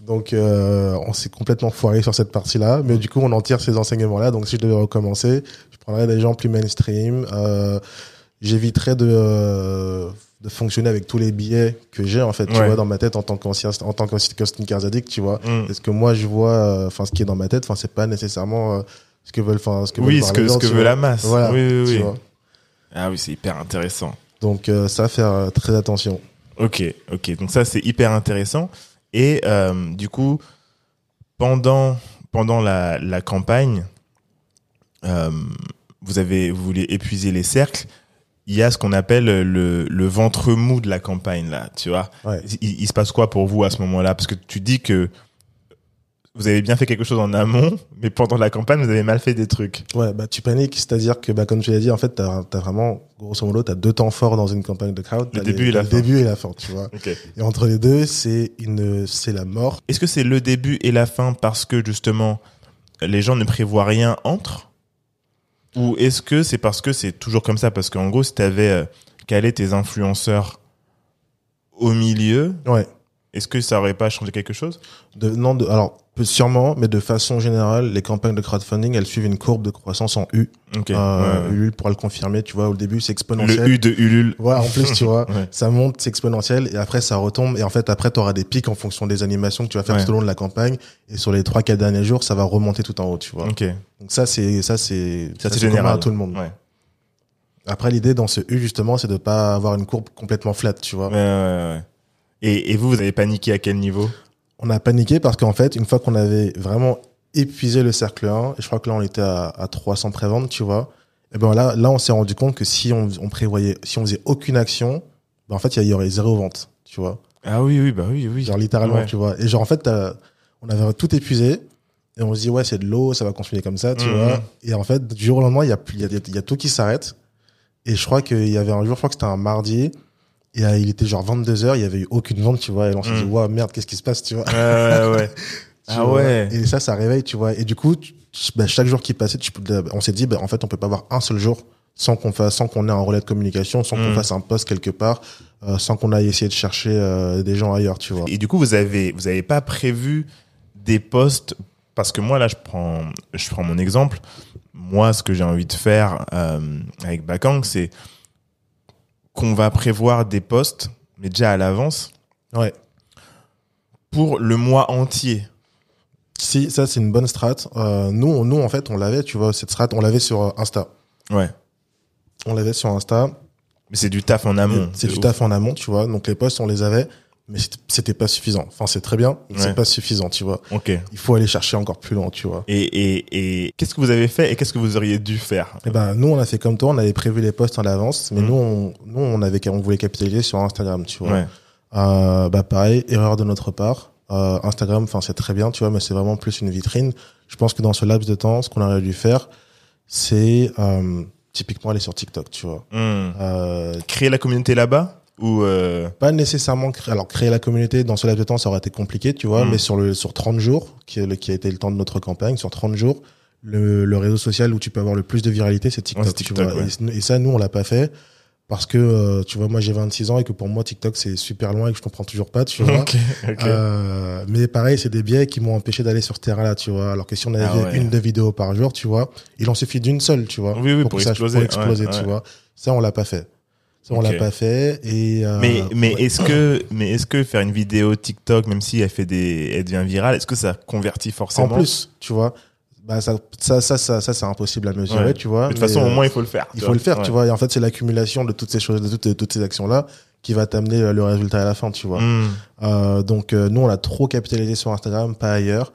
Donc, euh, on s'est complètement foiré sur cette partie-là, mais du coup, on en tire ces enseignements-là. Donc, si je devais recommencer, je prendrais des gens plus mainstream. Euh, J'éviterais de, euh, de fonctionner avec tous les billets que j'ai, en fait, tu Ouais. vois, dans ma tête en tant qu'ancien, en tant sneakers addict, tu vois. Mm. Parce que moi, je vois, euh, enfin, ce qui est dans ma tête, enfin, c'est pas nécessairement euh, ce que veulent, enfin, ce que Oui, ce que, les ce gens, que tu veut vois. la masse. Voilà, oui, oui, tu oui. Ah oui, c'est hyper intéressant. Donc, euh, ça, faire euh, très attention. Ok, ok. Donc ça, c'est hyper intéressant. Et euh, du coup, pendant, pendant la, la campagne, euh, vous avez vous voulez épuiser les cercles. Il y a ce qu'on appelle le, le ventre mou de la campagne, là, tu vois. Ouais. Il, il se passe quoi pour vous à ce moment-là? Parce que tu dis que vous avez bien fait quelque chose en amont, mais pendant la campagne, vous avez mal fait des trucs. Ouais, bah, tu paniques, c'est-à-dire que, bah, comme tu l'as dit, en fait, t'as, as vraiment, grosso modo, t'as deux temps forts dans une campagne de crowd. Le début les- et la le fin. début et la fin, tu vois. Ok. Et entre les deux, c'est une, c'est la mort. Est-ce que c'est le début et la fin parce que justement les gens ne prévoient rien entre Ou est-ce que c'est parce que c'est toujours comme ça? Parce qu'en gros, si tu avais calé tes influenceurs au milieu. Est-ce que ça aurait pas changé quelque chose? De, non, de, alors, sûrement, mais de façon générale, les campagnes de crowdfunding, elles suivent une courbe de croissance en U. Ok. Euh, ouais, ouais. Ulule pourra le confirmer, tu vois, au début, c'est exponentiel. Le U de Ulule. Voilà, en plus, tu vois, Ouais. ça monte, c'est exponentiel, et après, ça retombe, et en fait, après, tu auras des pics en fonction des animations que tu vas faire tout au long de la campagne, et sur les trois, quatre derniers jours, ça va remonter tout en haut, tu vois. Donc ça, c'est, ça, c'est, Ça, c'est général. à tout le monde. Après, l'idée dans ce U, justement, c'est de pas avoir une courbe complètement flat, tu vois. Ouais, ouais, ouais. Et, et vous, vous avez paniqué à quel niveau? On a paniqué parce qu'en fait, une fois qu'on avait vraiment épuisé le cercle 1, et je crois que là, on était à, à 300 préventes, tu vois. Et ben là, là, on s'est rendu compte que si on, on prévoyait, si on faisait aucune action, ben en fait, il y aurait zéro vente, tu vois. Ah oui, oui, bah oui, oui. Genre littéralement, Ouais. tu vois. Et genre en fait, on avait tout épuisé et on se dit ouais c'est de l'eau, ça va continuer comme ça, tu Mhm. vois. Et en fait, du jour au lendemain, il y a y a, il y a tout qui s'arrête. Et je crois qu'il y avait un jour, je crois que c'était un mardi. Et euh, il était genre 22 h il y avait eu aucune vente, tu vois. Et on s'est dit ouais merde, qu'est-ce qui se passe, tu vois. Ouais, ouais, ouais. Tu ah vois. ouais. Et ça, ça réveille, tu vois. Et du coup, tu- bah, chaque jour qui passait, tu, on s'est dit, bah, en fait, on peut pas avoir un seul jour sans qu'on fasse, sans qu'on ait un relais de communication, sans qu'on Mm. fasse un post quelque part, euh, sans qu'on aille essayer de chercher euh, des gens ailleurs, tu vois. Et du coup, vous avez, vous avez pas prévu des postes parce que moi là, je prends, je prends mon exemple. Moi, ce que j'ai envie de faire euh, avec Bakang, c'est qu'on va prévoir des postes, mais déjà à l'avance, Ouais. pour le mois entier. Si, ça, c'est une bonne strat. Euh, nous, on- nous, en fait, on l'avait, tu vois, cette strat, on l'avait sur euh, Insta. Ouais. On l'avait sur Insta. Mais c'est du taf en amont. C'est du ouf. taf en amont, tu vois. Donc, les posts, on les avait, mais c'était- pas suffisant. Enfin, c'est très bien, mais Ouais. c'est pas suffisant, tu vois. Ok. Il faut aller chercher encore plus loin, tu vois. Et, et, et qu'est-ce que vous avez fait et qu'est-ce que vous auriez dû faire? Eh ben, nous, on a fait comme toi, on avait prévu les posts en avance, mais Mhm. nous, on, nous, on avait, on voulait capitaliser sur Instagram, tu vois. Ouais. Euh, bah, pareil, erreur de notre part. Euh, Instagram, enfin, c'est très bien, tu vois, mais c'est vraiment plus une vitrine. Je pense que dans ce laps de temps, ce qu'on aurait dû faire, c'est, euh, typiquement aller sur TikTok, tu vois. Hmm. Euh, Créer la communauté là-bas? Ou euh... pas nécessairement créer, alors créer la communauté dans ce laps de temps, ça aurait été compliqué, tu vois, Mhm. mais sur le, sur 30 jours, qui, est le- qui a été le temps de notre campagne, sur 30 jours, le, le réseau social où tu peux avoir le plus de viralité, c'est TikTok, Ouais, tu vois. ouais. Et, et ça, nous, on l'a pas fait. parce que euh, tu vois moi j'ai 26 ans et que pour moi TikTok c'est super loin et que je comprends toujours pas tu vois Ok, ok. Euh, mais pareil c'est des biais qui m'ont empêché d'aller sur ce terrain là tu vois alors que si on avait Ah ouais. une deux vidéos par jour tu vois il en suffit d'une seule tu vois Oui, oui, pour que ça- exploser, pour exploser tu vois ça on l'a pas fait ça on Ok. l'a pas fait et euh, mais mais ouais. est-ce que mais est-ce que faire une vidéo TikTok même si elle fait des elle devient virale est-ce que ça convertit en forcément plus tu vois bah ça ça ça ça, ça, c'est impossible à mesurer Ouais. tu vois de toute façon au euh, moins il faut le faire il faut le faire Ouais. tu vois et en fait c'est l'accumulation de toutes ces choses de toutes, toutes ces actions là qui va t'amener euh, le résultat à la fin tu vois Hmm. Euh, donc nous on a trop capitalisé sur Instagram, pas ailleurs.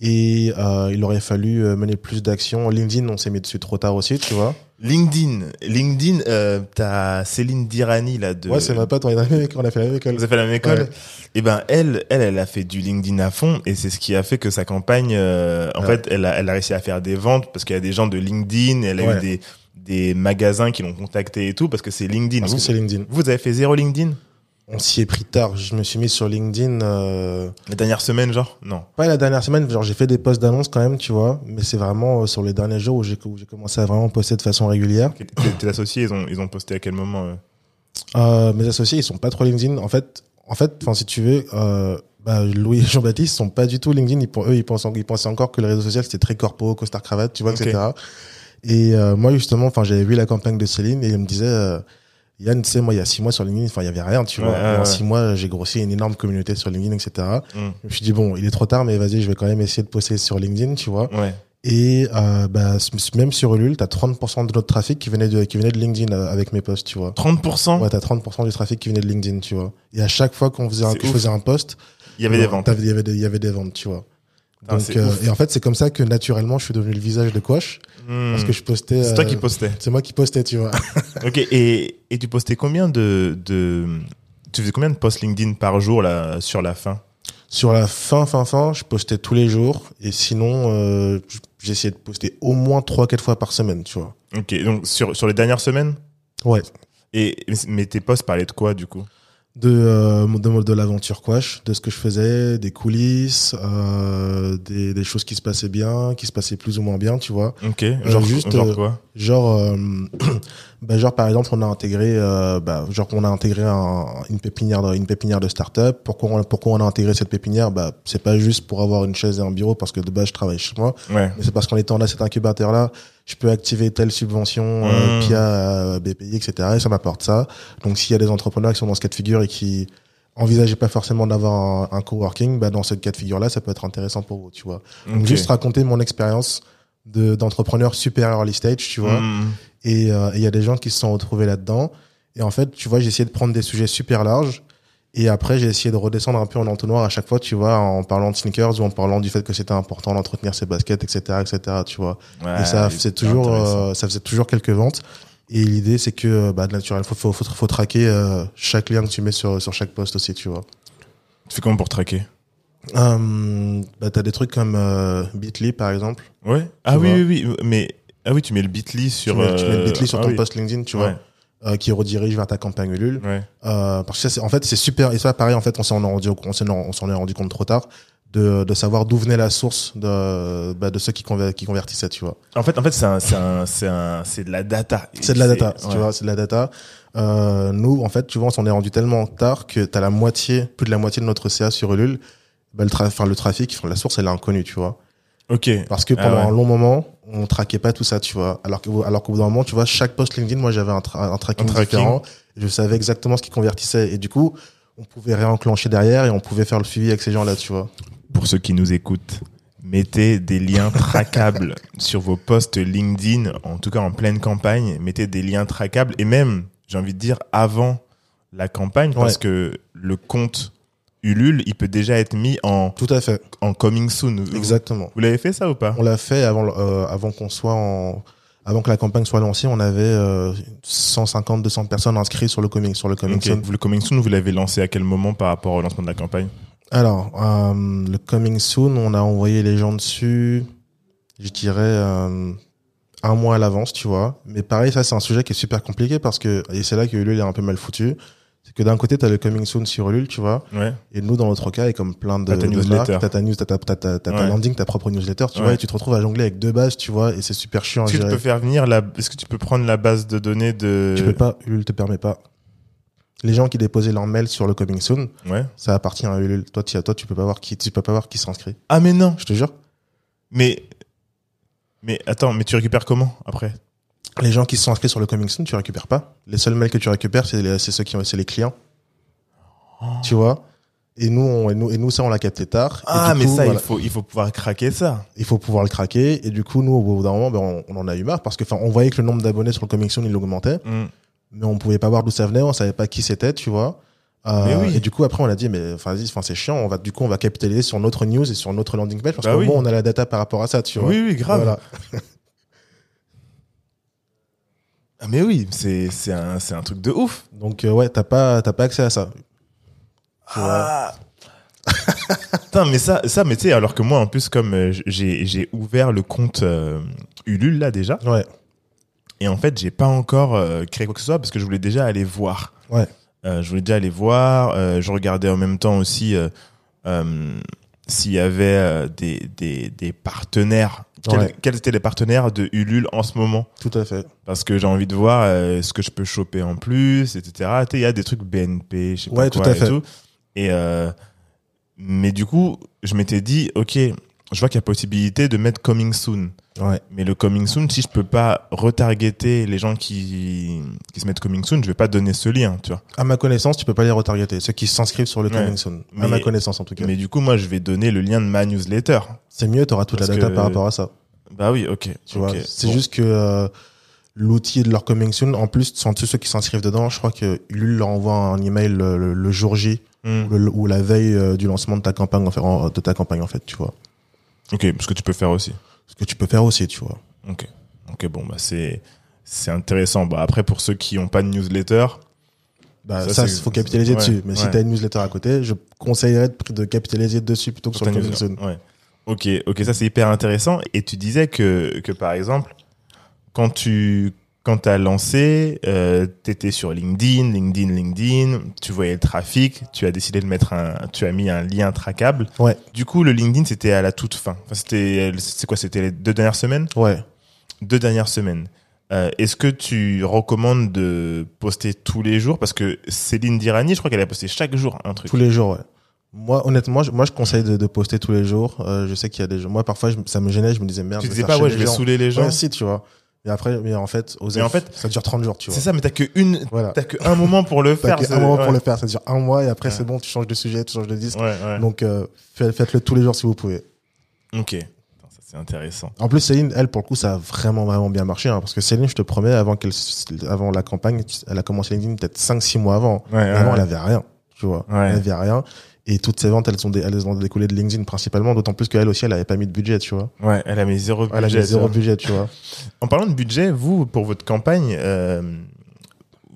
Et euh, il aurait fallu euh, mener plus d'actions. LinkedIn, on s'est mis dessus trop tard aussi, tu vois. LinkedIn LinkedIn euh, t'as Céline Dirani là de Ouais, c'est ma pote, on, a fait la même école. vous avez fait la même école Ouais. et ben elle elle elle a fait du LinkedIn à fond et c'est ce qui a fait que sa campagne euh, en Ouais. fait elle a elle a réussi à faire des ventes parce qu'il y a des gens de LinkedIn elle a Ouais. eu des des magasins qui l'ont contacté et tout parce que c'est LinkedIn que c'est LinkedIn. vous avez fait zéro LinkedIn? On s'y est pris tard. Je me suis mis sur LinkedIn, euh, la dernière semaine genre? Non pas la dernière semaine, genre j'ai fait des posts d'annonce quand même, tu vois. Mais c'est vraiment euh, sur les derniers jours où j'ai commencé à vraiment poster de façon régulière. Tes- associés ils ont ils ont posté à quel moment euh? Euh, mes associés, ils sont pas trop LinkedIn. En fait, en fait, enfin, si tu veux, euh, bah, Louis et Jean-Baptiste sont pas du tout LinkedIn. Ils, eux, ils pensent, ils pensaient encore que le réseau social c'était très corpo, costard cravate, tu vois, etc. Et euh, moi, justement, enfin, j'avais vu la campagne de Céline et il me disait, euh, Yann, tu sais, moi, il y a six mois sur LinkedIn, enfin, il y avait rien, tu Ouais, vois. ouais, Et en six mois, j'ai grossi une énorme communauté sur LinkedIn, etc. Hmm. Je me suis dit bon, il est trop tard, mais vas-y, je vais quand même essayer de poster sur LinkedIn, tu vois. ouais Et euh, bah, même sur Ulule, t'as 30% de notre trafic qui venait de qui venait de LinkedIn euh, avec mes posts, tu vois. 30% Ouais, t'as 30% du trafic qui venait de LinkedIn, tu vois. Et à chaque fois qu'on faisait un, que je faisais un post, il y avait des euh, ventes t'avais- Il y avait des, il y avait des ventes, tu vois. Putain, Donc, c'est euh, et en fait, c'est comme ça que naturellement, je suis devenu le visage de Quash Hmm. parce que je postais. c'est toi euh, qui postais C'est moi qui postais, tu vois. Ok, et, et tu postais combien de, de. Tu faisais combien de posts LinkedIn par jour là, sur la fin? Sur la fin, fin, fin, je postais tous les jours. Et sinon, euh, j'essayais de poster au moins 3-4 fois par semaine, tu vois. Ok, donc sur, sur les dernières semaines? Ouais. et, Mais tes posts parlaient de quoi du coup? De euh, de, de l'aventure Quash, de ce que je faisais, des coulisses, euh, des, des choses qui se passaient bien, qui se passaient plus ou moins bien, tu vois. Ok, genre, juste, genre euh, quoi Genre, euh, bah, genre par exemple, on a intégré, euh, bah, genre on a intégré un- une pépinière, de, une pépinière de start-up. Pourquoi on, pourquoi on a intégré cette pépinière? Bah, c'est pas juste pour avoir une chaise et un bureau parce que de base je travaille chez moi, Ouais. mais c'est parce qu'en étant là cet incubateur là, je peux activer telle subvention euh, Mmh. PIA, euh, BPI, etc. Et ça m'apporte ça. Donc s'il y a des entrepreneurs qui sont dans ce cas de figure et qui envisageaient pas forcément d'avoir un, un coworking, bah dans ce cas de figure là, ça peut être intéressant pour vous, tu vois. Donc juste raconter mon expérience de d'entrepreneur super early stage, tu vois. Et euh, et il y a des gens qui se sont retrouvés là-dedans. Et en fait, tu vois, j'ai essayé de prendre des sujets super larges. Et après, j'ai essayé de redescendre un peu en entonnoir à chaque fois, tu vois, en parlant de sneakers ou en parlant du fait que c'était important d'entretenir ses baskets, etc., etc., tu vois. Ouais, et ça faisait toujours, euh, ça faisait toujours quelques ventes. Et l'idée, c'est que, bah, naturellement, faut, faut, faut, faut traquer euh, chaque lien que tu mets sur, sur chaque post aussi, tu vois. Tu fais comment pour traquer? Euh, bah, t'as des trucs comme euh, Bitly, par exemple. Ouais. Ah oui, oui, oui. Mais. Ah oui, tu mets le bit.ly sur. tu mets, tu mets le euh, Bitly sur ah ton oui. post LinkedIn, tu Ouais. vois, euh, qui redirige vers ta campagne Ulule. Ouais. Euh, parce que ça, c'est- en fait, c'est super. Et ça, pareil, en fait, on s'en est rendu, on s'en est rendu compte trop tard de, de savoir d'où venait la source de, bah, de ceux qui, conver- qui convertissaient, tu vois. En fait, en fait, c'est un, c'est de la data. C'est de la data, ouais. tu vois, c'est de la data. Euh, nous, en fait, tu vois, on s'en est rendu tellement tard que t'as la moitié, plus de la moitié de notre CA sur Ulule. Bah, le, tra le trafic, la source, elle est inconnue, tu vois. Ok. Parce que Ah pendant ouais. un long moment, on traquait pas tout ça, tu vois. Alors que, alors qu'au bout d'un moment, tu vois, chaque post LinkedIn, moi, j'avais un, tra- un tracking Un tracking. différent. Je savais exactement ce qui convertissait. Et du coup, on pouvait réenclencher derrière et on pouvait faire le suivi avec ces gens-là, tu vois. Pour ceux qui nous écoutent, mettez des liens traquables sur vos posts LinkedIn, en tout cas en pleine campagne. Mettez des liens traquables et même, j'ai envie de dire, avant la campagne, parce Ouais. que le compte Ulule, il peut déjà être mis en, Tout à fait. en coming soon. Vous- Exactement. Vous l'avez fait ça ou pas? On l'a fait avant, euh, avant qu'on soit en, avant que la campagne soit lancée, on avait euh, 150, 200 personnes inscrites sur le coming, sur le coming soon. Le coming soon, vous l'avez lancé à quel moment par rapport au lancement de la campagne? Alors, euh, le coming soon, on a envoyé les gens dessus, je dirais, euh, un mois à l'avance, tu vois. Mais pareil, ça, c'est un sujet qui est super compliqué parce que, et c'est là que Ulule est un peu mal foutu, C'est que d'un côté, t'as le coming soon sur Ulule, tu vois. Ouais. Et nous, dans notre cas, et comme plein de, T'as ta newsletter. t'as ta news, t'as ta, t'as ta, t'as ta Ouais. landing, ta propre newsletter, tu Ouais. vois, et tu te retrouves à jongler avec deux bases, tu vois, et c'est super chiant Est-ce que tu peux faire venir la, est-ce que tu peux prendre la base de données de, Tu peux pas, Ulule te permet pas. Les gens qui déposaient leur mail sur le coming soon, ça appartient à Ulule. Toi, tu, toi, tu peux pas voir qui, tu peux pas voir qui s'inscrit. Ah, mais non. Je te jure. Mais, mais attends, mais tu récupères comment après? Les gens qui se sont inscrits sur le coming soon, tu récupères pas. Les seuls mails que tu récupères, c'est les, ceux qui c'est les clients. Oh. Tu vois? Et nous, on, et nous, et nous, ça, on l'a capté tard. Ah, mais coup, ça, voilà. il faut, il faut pouvoir craquer ça. il faut pouvoir le craquer. Et du coup, nous, au bout d'un moment, ben, on, on en a eu marre parce que, enfin, on voyait que le nombre d'abonnés sur le Comic Soon, il augmentait, Mm. mais on pouvait pas voir d'où ça venait, on savait pas qui c'était, tu vois. Euh, oui. Et du coup, après, on a dit, mais, enfin, c'est chiant, on va, du coup, on va capitaliser sur notre news et sur notre landing page parce Bah qu'au oui. moins, on a la data par rapport à ça, tu vois. Oui, oui, grave. Voilà. Ah, mais oui, c'est, c'est un, c'est un truc de ouf. Donc, euh, ouais, t'as pas, t'as pas accès à ça. Ah. Putain, mais ça, ça, mais tu sais, alors que moi, en plus, comme euh, j'ai, j'ai ouvert le compte euh, Ulule, là, déjà, Ouais. et en fait, j'ai pas encore euh, créé quoi que ce soit parce que je voulais déjà aller voir. Ouais. Euh, je voulais déjà aller voir. euh, je regardais en même temps aussi euh, euh, s'il y avait euh, des, des, des partenaires. Quels, Ouais. quels étaient les partenaires de Ulule en ce moment? Tout à fait. Parce que j'ai envie de voir euh, ce que je peux choper en plus, etc. Il y a des trucs BNP, je sais pas Ouais, quoi tout à et fait. tout. Et euh, mais du coup, je m'étais dit, ok, je vois qu'il y a possibilité de mettre coming soon. Ouais. Mais le coming soon, si je peux pas retargeter les gens qui, qui se mettent coming soon, je vais pas donner ce lien, tu vois. À ma connaissance, tu peux pas les retargeter. Ceux qui s'inscrivent sur le Ouais. Coming Soon. À Mais- ma connaissance, en tout cas. Mais du coup, moi, je vais donner le lien de ma newsletter. C'est mieux, t'auras toute la data que- par rapport à ça. Bah oui, ok. Tu vois, c'est Bon. juste que euh, l'outil de leur coming soon, en plus, sont tous ceux qui s'inscrivent dedans. Je crois que Ulule leur envoie un email le, le- le jour J Hmm. ou, le- ou la veille euh, du lancement de ta campagne, en fait, de ta campagne en fait, tu vois. Ok, ce que tu peux faire aussi. Ce que tu peux faire aussi, tu vois. Ok. Ok, bon, bah c'est c'est intéressant. Bah après, pour ceux qui ont pas de newsletter, Bah, Ça, c'est- faut capitaliser ouais, dessus. Mais si ouais. t'as une newsletter à côté, je conseillerais de, de capitaliser dessus plutôt que sur le. Ouais. Ok, ok, ça c'est hyper intéressant. Et tu disais que que par exemple, quand tu quand t'as lancé, euh, t'étais sur LinkedIn, LinkedIn, LinkedIn, tu voyais le trafic, tu as décidé de mettre un, tu as mis un lien traquable. Ouais, Du coup, le LinkedIn c'était à la toute fin. Enfin, c'était, c'est quoi C'était les deux dernières semaines? Ouais. deux dernières semaines. Euh, Est-ce que tu recommandes de poster tous les jours? Parce que Céline Dirani, je crois qu'elle a posté chaque jour un truc. Tous les jours, ouais. Moi, honnêtement, je, moi, je conseille de, de poster tous les jours. Euh, je sais qu'il y a des gens. Moi, parfois, je- ça me gênait. Je me disais merde. tu disais pas, ouais, je vais gens. saouler les gens. Ouais, si, tu vois. Et après, mais en fait, aux Mais en fait- ça dure 30 jours, tu vois. C'est ça, mais t'as que une, Voilà. t'as que un moment pour le T'as faire. c'est- un moment ouais. pour le faire. Ça dure un mois et après, Ouais. c'est bon, tu changes de sujet, tu changes de disque. Ouais, ouais. Donc, euh, fait- faites-le tous les jours si vous pouvez. Ok. C'est intéressant. En plus, Céline, elle, pour le coup, ça a vraiment, vraiment bien marché. Hein, parce que Céline, je te promets, avant, qu'elle, avant la campagne, elle a commencé LinkedIn peut-être 5-6 mois avant. Avant, elle avait rien. Tu vois. Ouais. Elle avait rien. Et toutes ses ventes, elles, sont des, elles ont découlé de LinkedIn principalement. D'autant plus qu'elle aussi, elle avait pas mis de budget, tu vois. Ouais, elle a mis zéro Elle budget. avait zéro tu vois. budget, tu vois. En parlant de budget, vous, pour votre campagne, euh,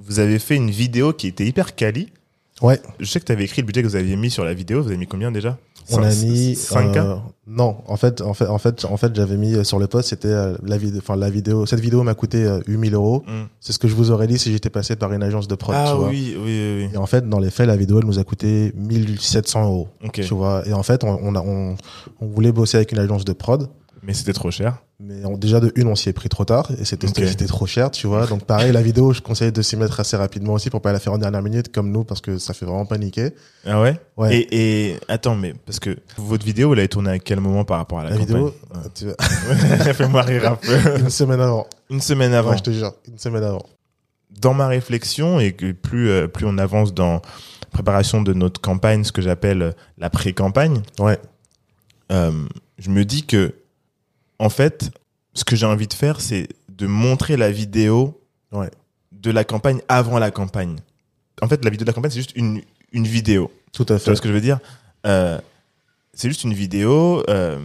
vous avez fait une vidéo qui était hyper quali. Ouais. Je sais que tu avais écrit le budget que vous aviez mis sur la vidéo. Vous avez mis combien déjà? On a mis 5K euh, non en fait en fait en fait en fait j'avais mis euh, sur le post c'était euh, la vidéo enfin la vidéo cette vidéo m'a coûté euh, 8000 euros. Hmm. c'est ce que je vous aurais dit si j'étais passé par une agence de prod Ah tu vois. oui, oui, oui, oui. et en fait dans les faits la vidéo elle nous a coûté 1700 euros tu vois. Et en fait on on, a, on on voulait bosser avec une agence de prod Mais c'était trop cher. mais on- déjà de une on s'y est pris trop tard et c'était Ok. c'était trop cher tu vois donc pareil la vidéo je conseille de s'y mettre assez rapidement aussi pour pas la faire en dernière minute comme nous parce que ça fait vraiment paniquer Ah ouais, Ouais. Et, et attends, mais parce que votre vidéo, elle a été tournée à quel moment par rapport à la, la vidéo campagne tu Ouais. Fais-moi rire un peu. une semaine avant Une semaine avant. Ouais, je te jure une semaine avant Dans ma réflexion, et que plus, euh, plus on avance dans la préparation de notre campagne, ce que j'appelle la pré-campagne, ouais euh, je me dis que, en fait, ce que j'ai envie de faire, c'est de montrer la vidéo Ouais. de la campagne avant la campagne. En fait, la vidéo de la campagne, c'est juste une, une vidéo. Tout à Tu fait. vois ce que je veux dire? Euh, C'est juste une vidéo, euh,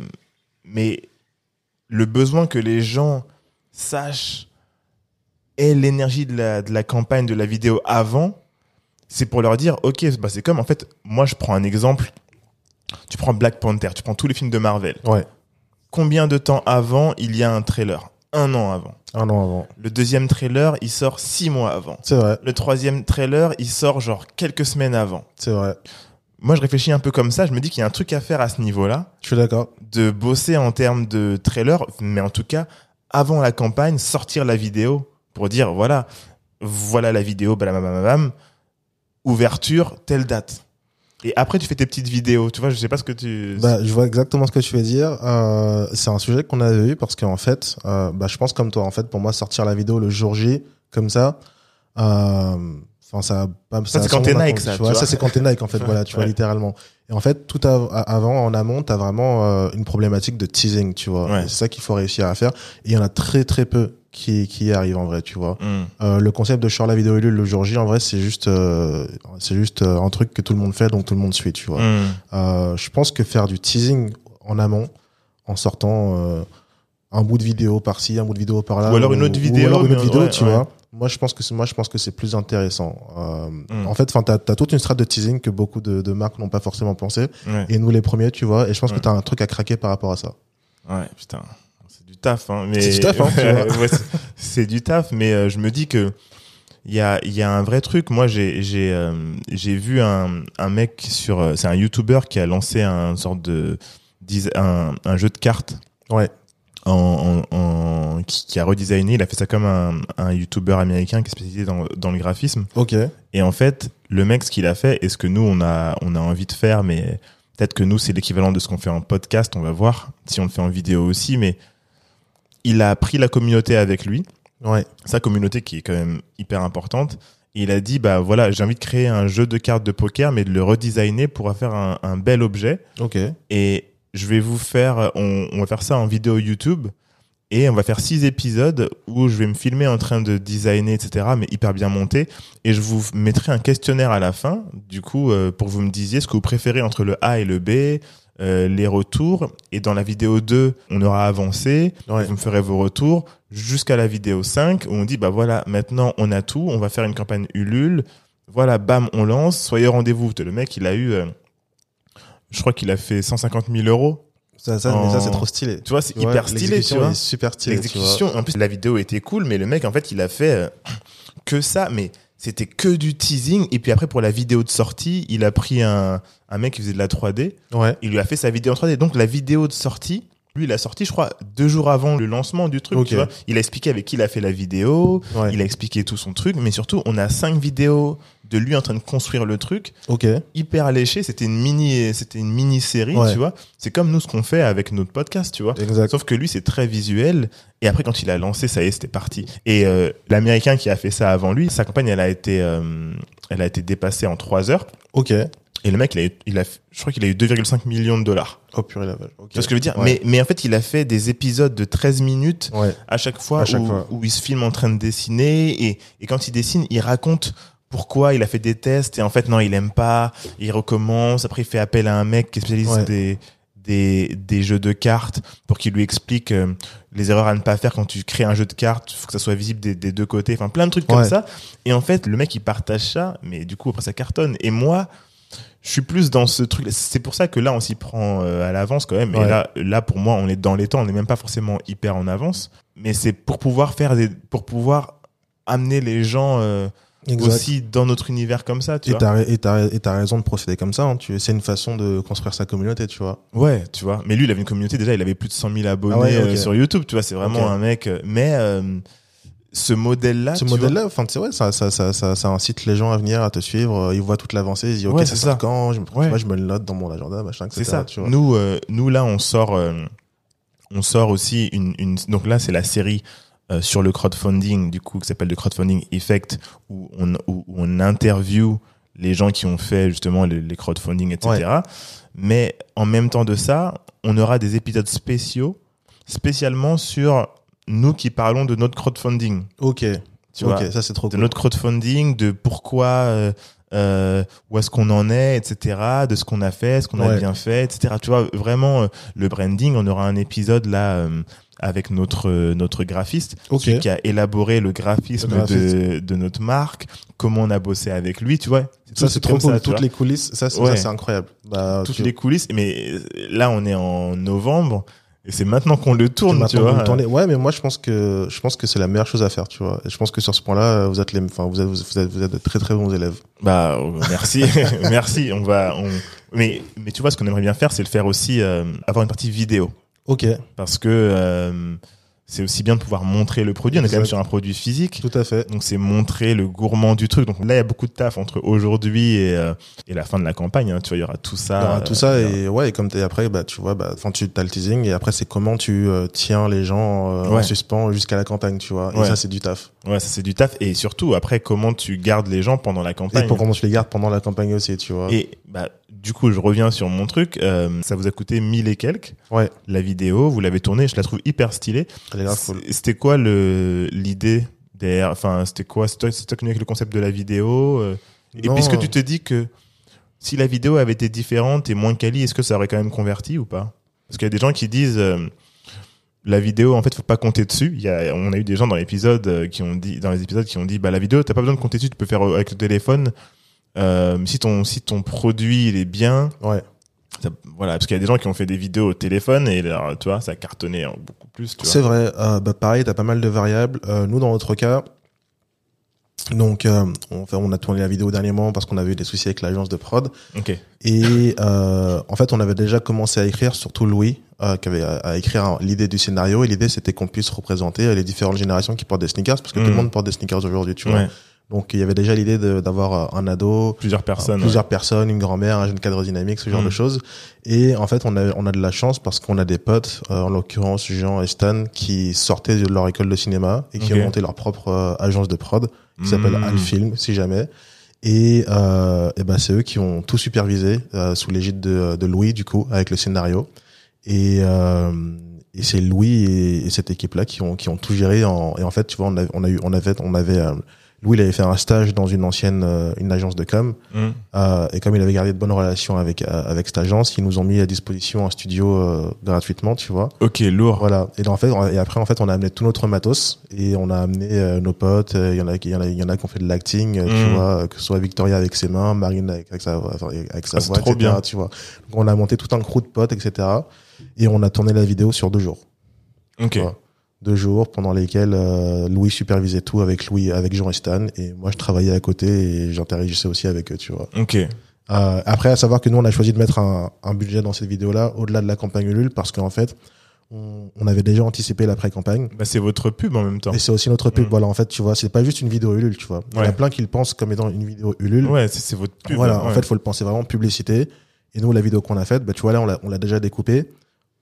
mais le besoin que les gens sachent et l'énergie de la, de la campagne, de la vidéo avant, c'est pour leur dire, ok, bah c'est comme, en fait, moi je prends un exemple, tu prends Black Panther, tu prends tous les films de Marvel. Ouais. Combien de temps avant il y a un trailer? Un an avant. Un an avant. Le deuxième trailer, il sort six mois avant. C'est vrai. Le troisième trailer, il sort genre quelques semaines avant. C'est vrai. Moi, je réfléchis un peu comme ça. Je me dis qu'il y a un truc à faire à ce niveau-là. Je suis d'accord. De bosser en termes de trailer, mais en tout cas, avant la campagne, sortir la vidéo pour dire voilà, voilà la vidéo, bam, ouverture, telle date. Et après, tu fais tes petites vidéos. Tu vois, je sais pas ce que tu. Bah, je vois exactement ce que tu veux dire. Euh, c'est un sujet qu'on avait eu parce qu'en fait, euh, bah, je pense comme toi. En fait, pour moi, sortir la vidéo le jour J, comme ça, euh, enfin, ça, ça, c'est quand t'es Nike, ça. Tu vois, ça c'est quand t'es Nike, en fait. voilà, tu vois littéralement. Et en fait, tout avant, en amont, t'as vraiment euh, une problématique de teasing, tu vois. C'est ça qu'il faut réussir à faire. Et il y en a très très peu qui qui arrive en vrai, tu vois. Mm. Euh, le concept de short la vidéo le jour J, en vrai, c'est juste euh, c'est juste euh, un truc que tout le monde fait, donc tout le monde suit, tu vois. Mm. Euh, je pense que faire du teasing en amont, en sortant un bout de vidéo par-ci, un bout de vidéo par-là, ou alors une autre vidéo, ou alors une autre vidéo, tu vois. Moi, je pense que c'est moi, je pense que c'est plus intéressant. Mm. En fait, enfin, t'as as toute une strate de teasing que beaucoup de, de marques n'ont pas forcément pensé, et nous les premiers, tu vois. Et je pense que t'as un truc à craquer par rapport à ça. Ouais, putain taf. Hein, mais c'est du taf, hein, c'est du taf, mais euh, je me dis que il y a, y a un vrai truc. Moi, j'ai j'ai euh, j'ai vu un, un mec sur, euh, c'est un YouTuber qui a lancé un sorte de un, un jeu de cartes. Ouais. En, en, en, qui, a redesigné, il a fait ça comme un, un YouTuber américain qui est spécialisé dans, dans le graphisme. Ok. Et en fait, le mec, ce qu'il a fait, et ce que nous on a on a envie de faire, mais peut-être que nous c'est l'équivalent de ce qu'on fait en podcast, on va voir si on le fait en vidéo aussi, mais il a pris la communauté avec lui. Ouais. Sa communauté qui est quand même hyper importante. il a dit, bah voilà, j'ai envie de créer un jeu de cartes de poker, mais de le redesigner pour faire un, un bel objet. Ok. Et je vais vous faire, on, on, va faire ça en vidéo YouTube. Et on va faire six épisodes où je vais me filmer en train de designer, etc., mais hyper bien monté. Et je vous mettrai un questionnaire à la fin, du coup, euh, pour que vous me disiez ce que vous préférez entre le A et le B, euh, les retours. Et dans la vidéo 2, on aura avancé. Vous me ferez vos retours jusqu'à la vidéo 5 où on dit, bah voilà, maintenant on a tout. On va faire une campagne Ulule. Voilà, bam, on lance. Soyez au rendez-vous. Le mec, il a eu, euh, je crois qu'il a fait 150 000 euros. Ça, ça, mais ça c'est trop stylé. Tu vois, c'est hyper stylé, tu vois. super stylé. L'exécution, en plus, la vidéo était cool, mais le mec, en fait, il a fait euh, que ça. Mais c'était que du teasing. Et puis après, pour la vidéo de sortie, il a pris un, un mec qui faisait de la 3D. Ouais. Il lui a fait sa vidéo en 3D. Donc la vidéo de sortie, lui, il a sorti, je crois, deux jours avant le lancement du truc. Tu vois il a expliqué avec qui il a fait la vidéo. Il a expliqué tout son truc. Mais surtout, on a cinq vidéos de lui en train de construire le truc. Ok. Hyper alléché. C'était une mini, c'était une mini série, tu vois. C'est comme nous ce qu'on fait avec notre podcast, tu vois. Exact. Sauf que lui, c'est très visuel. Et après, quand il a lancé, ça y est, c'était parti. Et euh, l'américain qui a fait ça avant lui, sa campagne, elle a été, euh, elle a été dépassée en trois heures. Ok. Et le mec, il a, il a je crois qu'il a eu 2,5 millions de dollars. Oh purée la vache. Okay. Tu vois ce que je veux dire? Mais, mais en fait, il a fait des épisodes de 13 minutes à chaque fois, où, où, il se filme en train de dessiner. Et, et quand il dessine, il raconte pourquoi il a fait des tests. Et en fait, non, il aime pas. Il recommence. Après, il fait appel à un mec qui est spécialiste des, des, des jeux de cartes pour qu'il lui explique euh, les erreurs à ne pas faire quand tu crées un jeu de cartes. faut que ça soit visible des, des deux côtés. Enfin, plein de trucs comme ça. Et en fait, le mec, il partage ça. Mais du coup, après, ça cartonne. Et moi je suis plus dans ce truc. C'est pour ça que là, on s'y prend euh, à l'avance quand même. Et là, là, pour moi, on est dans les temps. On n'est même pas forcément hyper en avance. Mais c'est pour pouvoir faire des, pour pouvoir amener les gens euh, aussi dans notre univers comme ça. Tu et t'as et t'as raison de procéder comme ça. Hein. Tu c'est une façon de construire sa communauté, tu vois. Ouais, tu vois. Mais lui, il avait une communauté déjà. Il avait plus de 100 000 abonnés ah euh, sur YouTube. Tu vois, c'est vraiment un mec. Mais ce modèle-là. Ce modèle-là, enfin, ouais, ça, ça, ça, ça, incite les gens à venir, à te suivre. Euh, ils voient toute l'avancée, ils disent, ok, ça sort quand, je, moi, je me le note dans mon agenda, machin, etc. C'est ça. Tu vois. Nous, euh, nous, là, on sort, euh, on sort aussi une, une, donc là, c'est la série euh, sur le crowdfunding, du coup, qui s'appelle le crowdfunding effect, où on, où, on interview les gens qui ont fait justement les, les crowdfunding, etc. Mais en même temps de ça, on aura des épisodes spéciaux, spécialement sur nous qui parlons de notre crowdfunding. Ok. Tu vois, ça c'est trop De notre crowdfunding, de pourquoi, euh, euh, où est-ce qu'on en est, etc., de ce qu'on a fait, ce qu'on a bien fait, etc. Tu vois, vraiment, euh, le branding, on aura un épisode là euh, avec notre notre graphiste qui, a élaboré le graphisme de, de notre marque, comment on a bossé avec lui, tu vois. Ça c'est trop cool. Toutes les coulisses, ça c'est incroyable. Bah, Toutes les coulisses, mais là on est en novembre Et c'est maintenant qu'on le tourne, tu vois. Ouais, mais moi je pense que je pense que c'est la meilleure chose à faire, tu vois. Et je pense que sur ce point-là, vous êtes les, enfin vous êtes, vous êtes, vous êtes de très très bons élèves. Bah oh, merci, merci. On va, on... mais mais tu vois ce qu'on aimerait bien faire, c'est le faire aussi euh, avoir une partie vidéo. Ok. Parce que euh, c'est aussi bien de pouvoir montrer le produit. On est quand même sur un produit physique. Tout à fait. Donc c'est montrer le gourmand du truc. Donc là, il y a beaucoup de taf entre aujourd'hui et, euh, et la fin de la campagne. Hein. Tu vois, il y aura tout ça. Il y aura tout ça euh, et ouais, et comme t'es après, bah tu vois, bah, tu as le teasing et après c'est comment tu euh, tiens les gens en suspens jusqu'à la campagne, tu vois. Et ça c'est du taf. Ouais, ça c'est du taf et surtout après comment tu gardes les gens pendant la campagne. Et pour comment tu les gardes pendant la campagne aussi, tu vois. Et bah du coup, je reviens sur mon truc. Euh, ça vous a coûté 1000 et quelques. Ouais. La vidéo, vous l'avez tournée, je la trouve hyper stylée. C'était quoi le l'idée derrière Enfin, c'était quoi C'est toi, toi qui avec le concept de la vidéo. Euh, et puisque tu te dis que si la vidéo avait été différente et moins quali, est-ce que ça aurait quand même converti ou pas? Parce qu'il y a des gens qui disent euh, la vidéo, en fait, faut pas compter dessus. Il y a, on a eu des gens dans l'épisode qui ont dit, dans les épisodes qui ont dit, bah la vidéo, t'as pas besoin de compter dessus, tu peux faire avec le téléphone. Euh, si ton si ton produit il est bien, ouais. voilà, parce qu'il y a des gens qui ont fait des vidéos au téléphone et là, tu vois, ça a cartonné beaucoup plus. C'est vrai. Euh, bah pareil, t'as pas mal de variables. Euh, nous, dans notre cas, donc euh, on, on a tourné la vidéo dernièrement parce qu'on avait eu des soucis avec l'agence de prod. Okay. Et euh, en fait, on avait déjà commencé à écrire, surtout Louis, euh, qui avait à, écrire l'idée du scénario. Et l'idée, c'était qu'on puisse représenter les différentes générations qui portent des sneakers, parce que tout le mm. monde porte des sneakers aujourd'hui, tu vois. Donc il y avait déjà l'idée d'avoir euh, un ado, plusieurs personnes, plusieurs personnes, une grand-mère, un jeune cadre dynamique, ce genre de mm. choses. Et en fait, on a on a de la chance parce qu'on a des potes, euh, en l'occurrence Jean et Stan, qui sortaient de leur école de cinéma et qui ont monté leur propre euh, agence de prod qui s'appelle mm. Alfilm, si jamais. Et, euh, et ben c'est eux qui ont tout supervisé sous l'égide de, de Louis du coup avec le scénario. Et et c'est Louis et, cette équipe là qui ont qui ont tout géré en, et en fait tu vois on a, on a eu on avait on avait Louis, il avait fait un stage dans une ancienne euh, une agence de com. Mm. Euh, et comme il avait gardé de bonnes relations avec euh, avec cette agence, ils nous ont mis à disposition un studio euh, gratuitement, tu vois. Ok, lourd. Voilà. Et en fait, et après en fait, on a amené tout notre matos et on a amené nos potes. Il y en a, il y en a, il y en a qui ont fait de l'acting, tu mm. vois, que ce soit Victoria avec ses mains, Marine avec, sa, avec sa ah, voix, trop Bien. Tu vois. Donc on a monté tout un crew de potes, etc. Et on a tourné la vidéo sur deux jours. Ok deux jours pendant lesquels euh, Louis supervisait tout avec Louis, avec Jean et Stan, et moi je travaillais à côté et j'interagissais aussi avec eux, tu vois. Ok. Euh, après, à savoir que nous on a choisi de mettre un, un budget dans cette vidéo-là au-delà de la campagne Ulule parce qu'en fait on, on, avait déjà anticipé l'après-campagne. Bah, c'est votre pub en même temps. Et c'est aussi notre pub. Mm. Voilà, en fait, tu vois, c'est pas juste une vidéo Ulule, tu vois. Il y en a plein qui le pensent comme étant une vidéo Ulule. Ouais, c'est votre pub. Voilà, en fait, faut le penser vraiment publicité. Et nous, la vidéo qu'on a faite, bah, tu vois, là, on l'a déjà découpée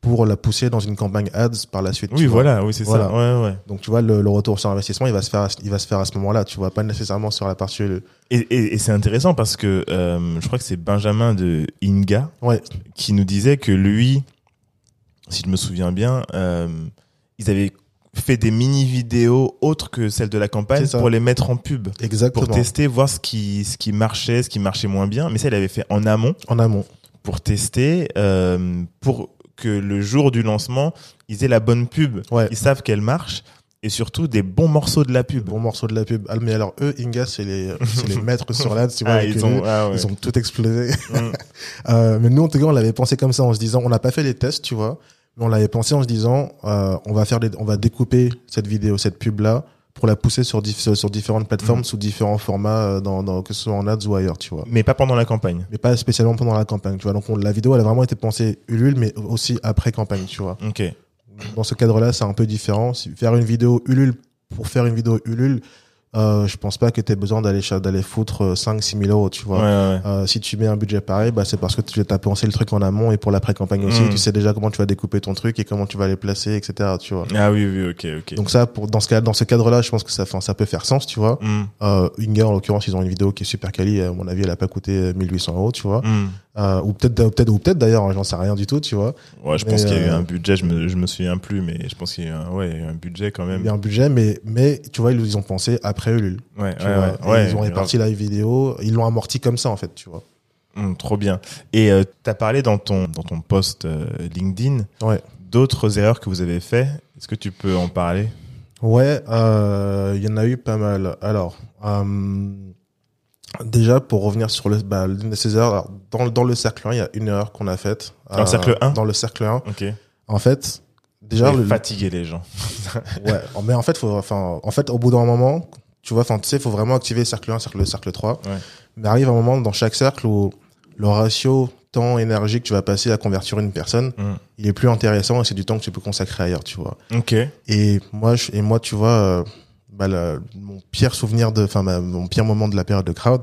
pour la pousser dans une campagne ads par la suite. Oui, voilà, oui, c'est ça. Ouais, ouais. Donc, tu vois, le, le, retour sur investissement, il va se faire, il va se faire à ce moment-là. Tu vois, pas nécessairement sur la partie. Et, et, et c'est intéressant parce que euh, je crois que c'est Benjamin de Inga ouais. qui nous disait que lui, si je me souviens bien, euh, ils avaient fait des mini vidéos autres que celles de la campagne pour les mettre en pub. Exactement. Pour tester, voir ce qui, ce qui marchait, ce qui marchait moins bien. Mais ça, il avait fait en amont. En amont. Pour tester, euh, pour que le jour du lancement, ils aient la bonne pub. Ils savent qu'elle marche et surtout des bons morceaux de la pub. Bons morceaux de la pub. Ah, mais alors eux, Inga, c'est les, les maîtres sur l'ad. Tu vois, ah, ils, ont, ah, ils ont tout explosé. Mm. euh, mais nous, en tout cas, on l'avait pensé comme ça en se disant, on n'a pas fait les tests, tu vois, mais on l'avait pensé en se disant, euh, on va faire on va découper cette vidéo, cette pub là pour la pousser sur, sur différentes plateformes mm. sous différents formats euh, dans, dans, que ce soit en ads ou ailleurs tu vois. Mais pas pendant la campagne. Mais pas spécialement pendant la campagne tu vois. Donc la vidéo elle a vraiment été pensée Ulule mais aussi après campagne tu vois. Ok. Dans ce cadre là c'est un peu différent. Faire une vidéo Ulule pour faire une vidéo Ulule euh, je pense pas que tu aies besoin d'aller d'aller foutre 5 6 000 euros tu vois. Euh, si tu mets un budget pareil bah c'est parce que tu as pensé le truc en amont et pour l'après campagne aussi mm. tu sais déjà comment tu vas découper ton truc et comment tu vas les placer etc tu vois. Ah oui oui ok ok. Donc ça pour dans ce cas dans ce cadre là je pense que ça ça peut faire sens tu vois. Mm. euh, Inga en l'occurrence ils ont une vidéo qui est super quali à mon avis elle a pas coûté 1800 euros tu vois. Mm. Euh, ou peut-être peut-être ou peut-être d'ailleurs hein, j'en sais rien du tout tu vois. Ouais je pense qu'il y a eu un budget je me je me souviens plus mais je pense qu'il y a eu un, ouais un budget quand même. Il y a un budget mais mais tu vois ils ont pensé après Ulule ouais, ouais, ouais ils ont réparti la vidéo ils l'ont amorti comme ça en fait tu vois hum, trop bien et euh, tu as parlé dans ton dans ton post euh, LinkedIn d'autres erreurs que vous avez fait est-ce que tu peux en parler? Ouais il y en a eu pas mal alors Déjà, pour revenir sur le, bah, l'une de ces erreurs, dans, dans le cercle 1, il y a une erreur qu'on a faite. Dans le cercle 1 Dans le cercle 1. Ok. En fait, déjà le- fatiguer les gens. ouais mais en fait faut enfin en fait au bout d'un moment tu vois enfin tu sais faut vraiment activer cercle 1 cercle cercle 3 Ouais. mais arrive un moment dans chaque cercle où le ratio temps énergie que tu vas passer à convertir une personne Mm. il est plus intéressant et c'est du temps que tu peux consacrer ailleurs tu vois Ok. et moi je, et moi tu vois euh, bah, mon pire souvenir de enfin mon pire moment de la période de crowd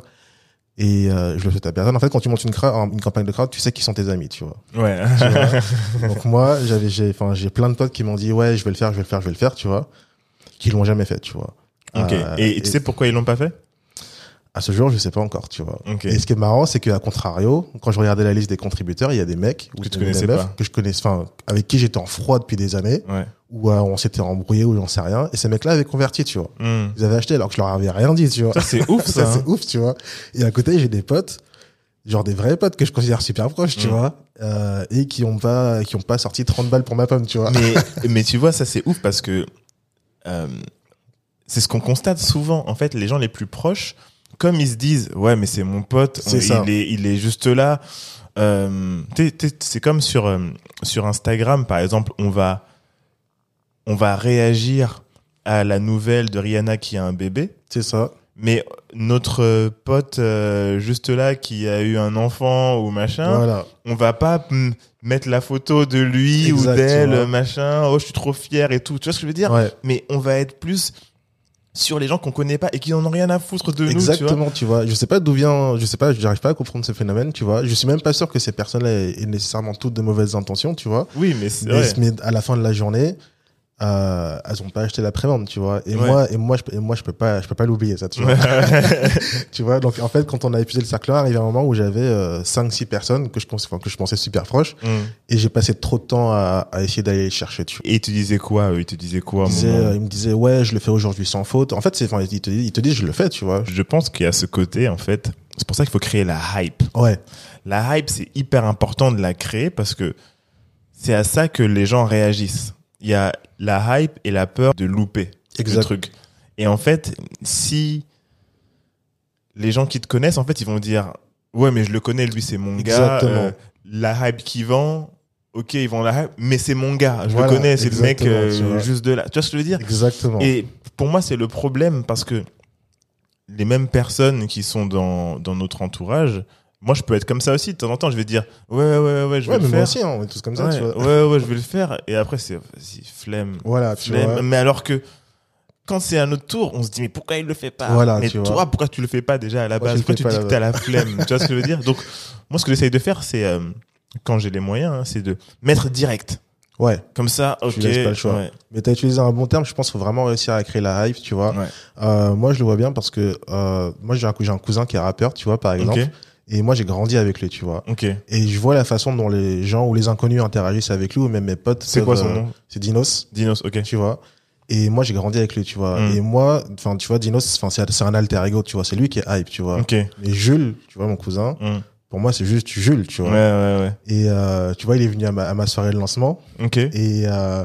et euh, je le souhaite à personne en fait quand tu montes une, campagne de crowd tu sais qui sont tes amis tu vois Ouais. tu vois. Donc moi, j'avais, j'ai, enfin, j'ai plein de potes qui m'ont dit ouais, je vais le faire, je vais le faire, je vais le faire, tu vois, qui l'ont jamais fait, tu vois. Ok. Euh, et, tu sais pourquoi ils l'ont pas fait? À ce jour, je sais pas encore, tu vois. Ok. Et ce qui est marrant, c'est qu'à contrario, quand je regardais la liste des contributeurs, il y a des mecs ou des meufs pas. que je connaissais, enfin, avec qui j'étais en froid depuis des années, Ouais. où euh, on s'était embrouillé ou j'en sais rien, et ces mecs-là avaient converti, tu vois. Hmm. Ils avaient acheté alors que je leur avais rien dit, tu vois. Ça c'est ouf ça. Ça, hein. c'est ouf, tu vois. Et à côté, j'ai des potes, genre des vrais potes que je considère super proches, tu Mm. vois, euh, et qui ont pas, qui ont pas sorti 30 balles pour ma pomme, tu vois. mais, mais tu vois, ça c'est ouf parce que euh, c'est ce qu'on constate souvent. En fait, les gens les plus proches, comme ils se disent, ouais, mais c'est mon pote, ça. il est, il est juste là. Euh, t'es- t'es- c'est comme sur euh, sur Instagram, par exemple, on va on va réagir à la nouvelle de Rihanna qui a un bébé. C'est ça. Mais notre pote euh, juste là qui a eu un enfant ou machin, Voilà. on va pas mettre la photo de lui ou d'elle, machin. Oh, je suis trop fier et tout. Tu vois ce que je veux dire? Ouais. Mais on va être plus sur les gens qu'on connaît pas et qui en ont rien à foutre de nous. Exactement, tu vois. Je sais pas d'où vient, je sais pas, j'arrive pas à comprendre ce phénomène, tu vois. Je suis même pas sûr que ces personnes-là aient nécessairement toutes de mauvaises intentions, tu vois. oui, mais c'est Mais, mais à la fin de la journée, euh, elles ont pas acheté la prévente, tu vois. Et Ouais. moi, et moi, je, peux- et moi, je peux pas, je peux pas l'oublier, ça, tu vois. tu vois. Donc, en fait, quand on a épuisé le cercle 1, arrivé un moment où j'avais euh, 5-6 personnes que je pensais, enfin, que je pensais super proches, Mm. et j'ai passé trop de temps à, à essayer d'aller les chercher, tu vois. Et ils te disaient quoi eux? Ils te disaient quoi à un Il, disait, moment? euh, il me disait, ouais, je le fais aujourd'hui sans faute. En fait, c'est, enfin, il te dit, il te dit, je le fais, tu vois. Je pense qu'il y a ce côté, en fait. C'est pour ça qu'il faut créer la hype. Ouais. La hype, c'est hyper important de la créer parce que c'est à ça que les gens réagissent. Il y a la hype et la peur de louper Exact. le truc. Et en fait, si les gens qui te connaissent, en fait, ils vont dire ouais, mais je le connais, lui, c'est mon gars. Euh, la hype qui vend, ok, ils vont la hype, mais c'est mon gars. Je Voilà, le connais, c'est le mec euh, juste de là. Tu vois ce que je veux dire? Exactement. et pour moi, c'est le problème parce que les mêmes personnes qui sont dans, dans notre entourage, moi, je peux être comme ça aussi. De temps en temps, je vais dire, ouais, ouais, ouais, je vais ouais, le mais moi faire. aussi, hein, on est tous comme ça, ouais, tu vois. ouais, ouais, je vais le faire. Et après, c'est, vas-y, flemme. Voilà, tu flemme. vois. Mais alors que quand c'est à notre tour, on se dit, mais pourquoi il le fait pas? Voilà, Mais tu toi, vois. pourquoi tu le fais pas déjà à la base? Pourquoi tu dis que t'as la flemme? Tu vois ce que je veux dire? Donc, moi, ce que j'essaye de faire, c'est, euh, quand j'ai les moyens, hein, c'est de mettre direct. Ouais. Comme ça, ok. Tu laisses pas le choix. ouais. Mais t'as utilisé un bon terme, je pense qu'il faut vraiment réussir à créer la hype, tu vois. Ouais. Euh, moi, je le vois bien parce que euh, moi, j'ai un, cousin qui est rappeur, tu vois, par exemple. Et moi, j'ai grandi avec lui, tu vois. Ok. Et je vois la façon dont les gens ou les inconnus interagissent avec lui, ou même mes potes. C'est quoi son euh, nom C'est Dinos, Dinos, ok. tu vois. Et moi, j'ai grandi avec lui, tu vois. Mm. Et moi, enfin, tu vois, Dinos, enfin, c'est un alter ego, tu vois. C'est lui qui est hype, tu vois. Ok. Mais Jules, tu vois, mon cousin, Mm. pour moi, c'est juste Jules, tu Ouais, vois. ouais, ouais. Et euh, tu vois, il est venu à ma, à ma soirée de lancement. Ok. Et, euh,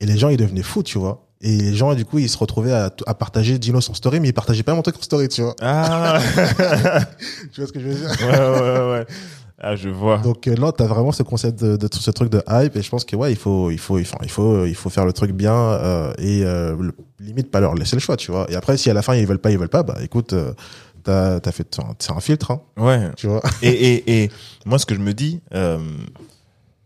et les gens, ils devenaient fous, tu vois. Et les gens, du coup, ils se retrouvaient à, à partager Dinos en story, mais ils partageaient pas mon truc en story, tu vois. Ah Tu vois ce que je veux dire? Ouais, ouais, ouais. Ah, je vois. Donc euh, là, t'as vraiment ce concept de, de ce truc de hype, et je pense que ouais, il faut, il faut, enfin, il faut, il faut faire le truc bien euh, et euh, le- limite pas leur laisser le choix, tu vois. Et après, si à la fin ils veulent pas, ils veulent pas, bah écoute, euh, t'as, t'as fait, c'est un filtre, hein, Ouais. tu vois? Et, et, et moi, ce que je me dis, euh,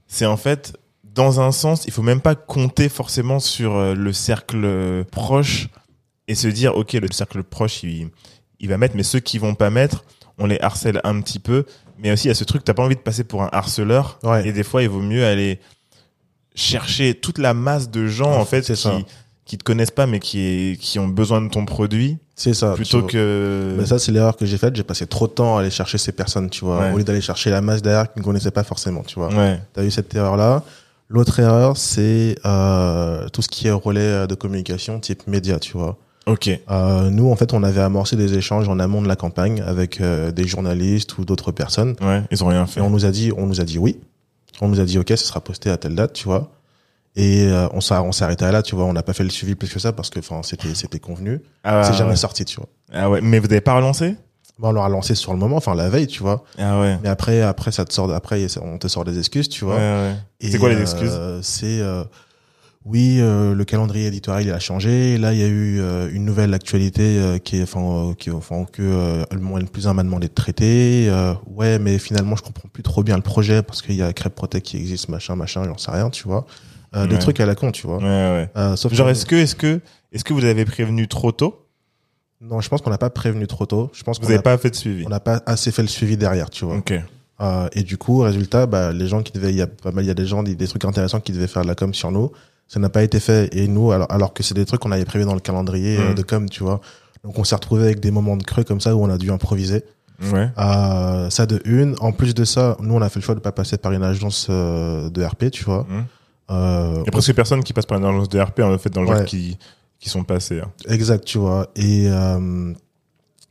c'est en fait, dans un sens, il faut même pas compter forcément sur euh, le cercle euh, proche et se dire, OK, le cercle proche, il, il va mettre, mais ceux qui vont pas mettre, on les harcèle un petit peu. Mais aussi, il y a ce truc, t'as pas envie de passer pour un harceleur. Ouais. Et des fois, il vaut mieux aller chercher toute la masse de gens, en fait, qui, ça. qui te connaissent pas, mais qui, est, qui ont besoin de ton produit, C'est ça. plutôt que... Mais ça, c'est l'erreur que j'ai faite. J'ai passé trop de temps à aller chercher ces personnes, tu vois, Ouais. au lieu d'aller chercher la masse derrière qui ne connaissait pas forcément, tu vois. Ouais. T'as eu cette erreur-là. L'autre erreur, c'est euh, tout ce qui est relais de communication type média, tu vois. Ok. Euh, nous, en fait, on avait amorcé des échanges en amont de la campagne avec euh, des journalistes ou d'autres personnes. Ouais, ils ont rien fait. Et on nous a dit, on nous a dit oui. On nous a dit ok, ce sera posté à telle date, tu vois. Et euh, on s'est on s'est arrêté à là, tu vois. On n'a pas fait le suivi plus que ça parce que enfin c'était c'était convenu. Ah, c'est ouais. jamais sorti, tu vois. Ah ouais, mais vous n'avez pas relancé? Bon, on l'aura lancé sur le moment, enfin la veille, tu vois. Ah ouais. Mais après, après ça te sort, après on te sort des excuses, tu vois. Ouais, ouais. C'est quoi les euh, excuses C'est euh, oui, euh, le calendrier éditorial il a changé. Là, il y a eu euh, une nouvelle actualité euh, qui est, enfin, qui, enfin, que euh, le plus un m'a demandé de traiter. ouais, mais finalement, je comprends plus trop bien le projet parce qu'il y a Crêpe Protect qui existe, machin, machin, j'en sais rien, tu vois. Des trucs à la con, tu vois. Ouais, ouais. sauf Genre, est-ce que, est-ce que, est-ce que vous avez prévenu trop tôt? Non, je pense qu'on n'a pas prévenu trop tôt. Je pense vous n'avez pas fait de suivi. On n'a pas assez fait le suivi derrière, tu vois. Ok. et du coup, résultat, bah, les gens qui devaient, il y a pas mal, il y a des gens, des, des trucs intéressants qui devaient faire de la com sur nous ça n'a pas été fait. Et nous, alors, alors que c'est des trucs qu'on avait prévu dans le calendrier euh, mm. de com, tu vois. Donc on s'est retrouvé avec des moments de creux comme ça où on a dû improviser. Ouais. Euh, ça de une. En plus de ça, nous on a fait le choix de pas passer par une agence euh, de RP, tu vois. Mm. Euh, Il y a presque personne qui passe par une agence de RP en fait dans le ouais. qui qui sont passés. Hein. Exact, tu vois. Et euh,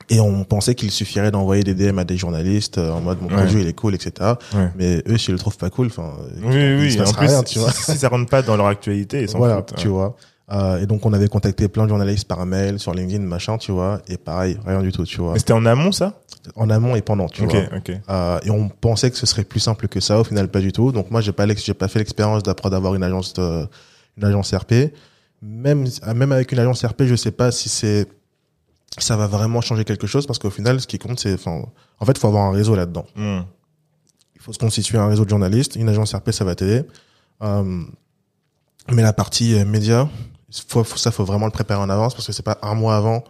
et on pensait qu'il suffirait d'envoyer des DM à des journalistes euh, en mode mon produit il est cool, etc. Mais eux, s'ils le trouvent pas cool, enfin, oui, oui. Se en plus, rien, tu vois. Si, ça rentre pas dans leur actualité, ils s'en voilà, tu vois. Euh, et donc on avait contacté plein de journalistes par mail, sur LinkedIn, machin, tu vois. Et pareil, rien du tout, tu vois. Mais c'était en amont ça? En amont et pendant, tu vois. Okay. Euh, et on pensait que ce serait plus simple que ça, au final pas du tout. Donc moi j'ai pas j'ai pas fait l'expérience d'après d'avoir une agence de, une agence RP. Même même avec une agence RP, je sais pas si c'est ça va vraiment changer quelque chose parce qu'au final, ce qui compte, c'est, enfin, en fait, faut avoir un réseau là-dedans. Hmm. Il faut se constituer un réseau de journalistes. Une agence RP, ça va t'aider. Euh, mais la partie euh, média, faut, faut, ça, faut vraiment le préparer en avance parce que c'est pas un mois avant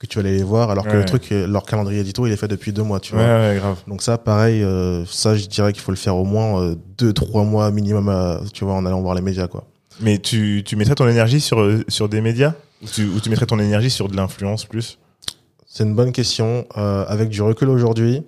que tu vas aller les voir, alors que le truc, euh, leur calendrier édito, il est fait depuis deux mois, tu vois. Ouais, grave. Donc ça, pareil, euh, ça, je dirais qu'il faut le faire au moins euh, deux, trois mois minimum, tu vois, en allant voir les médias, quoi. Mais tu, tu mettrais ton énergie sur, sur des médias? Ou tu, ou tu mettrais ton énergie sur de l'influence plus? C'est une bonne question. Euh, avec du recul aujourd'hui,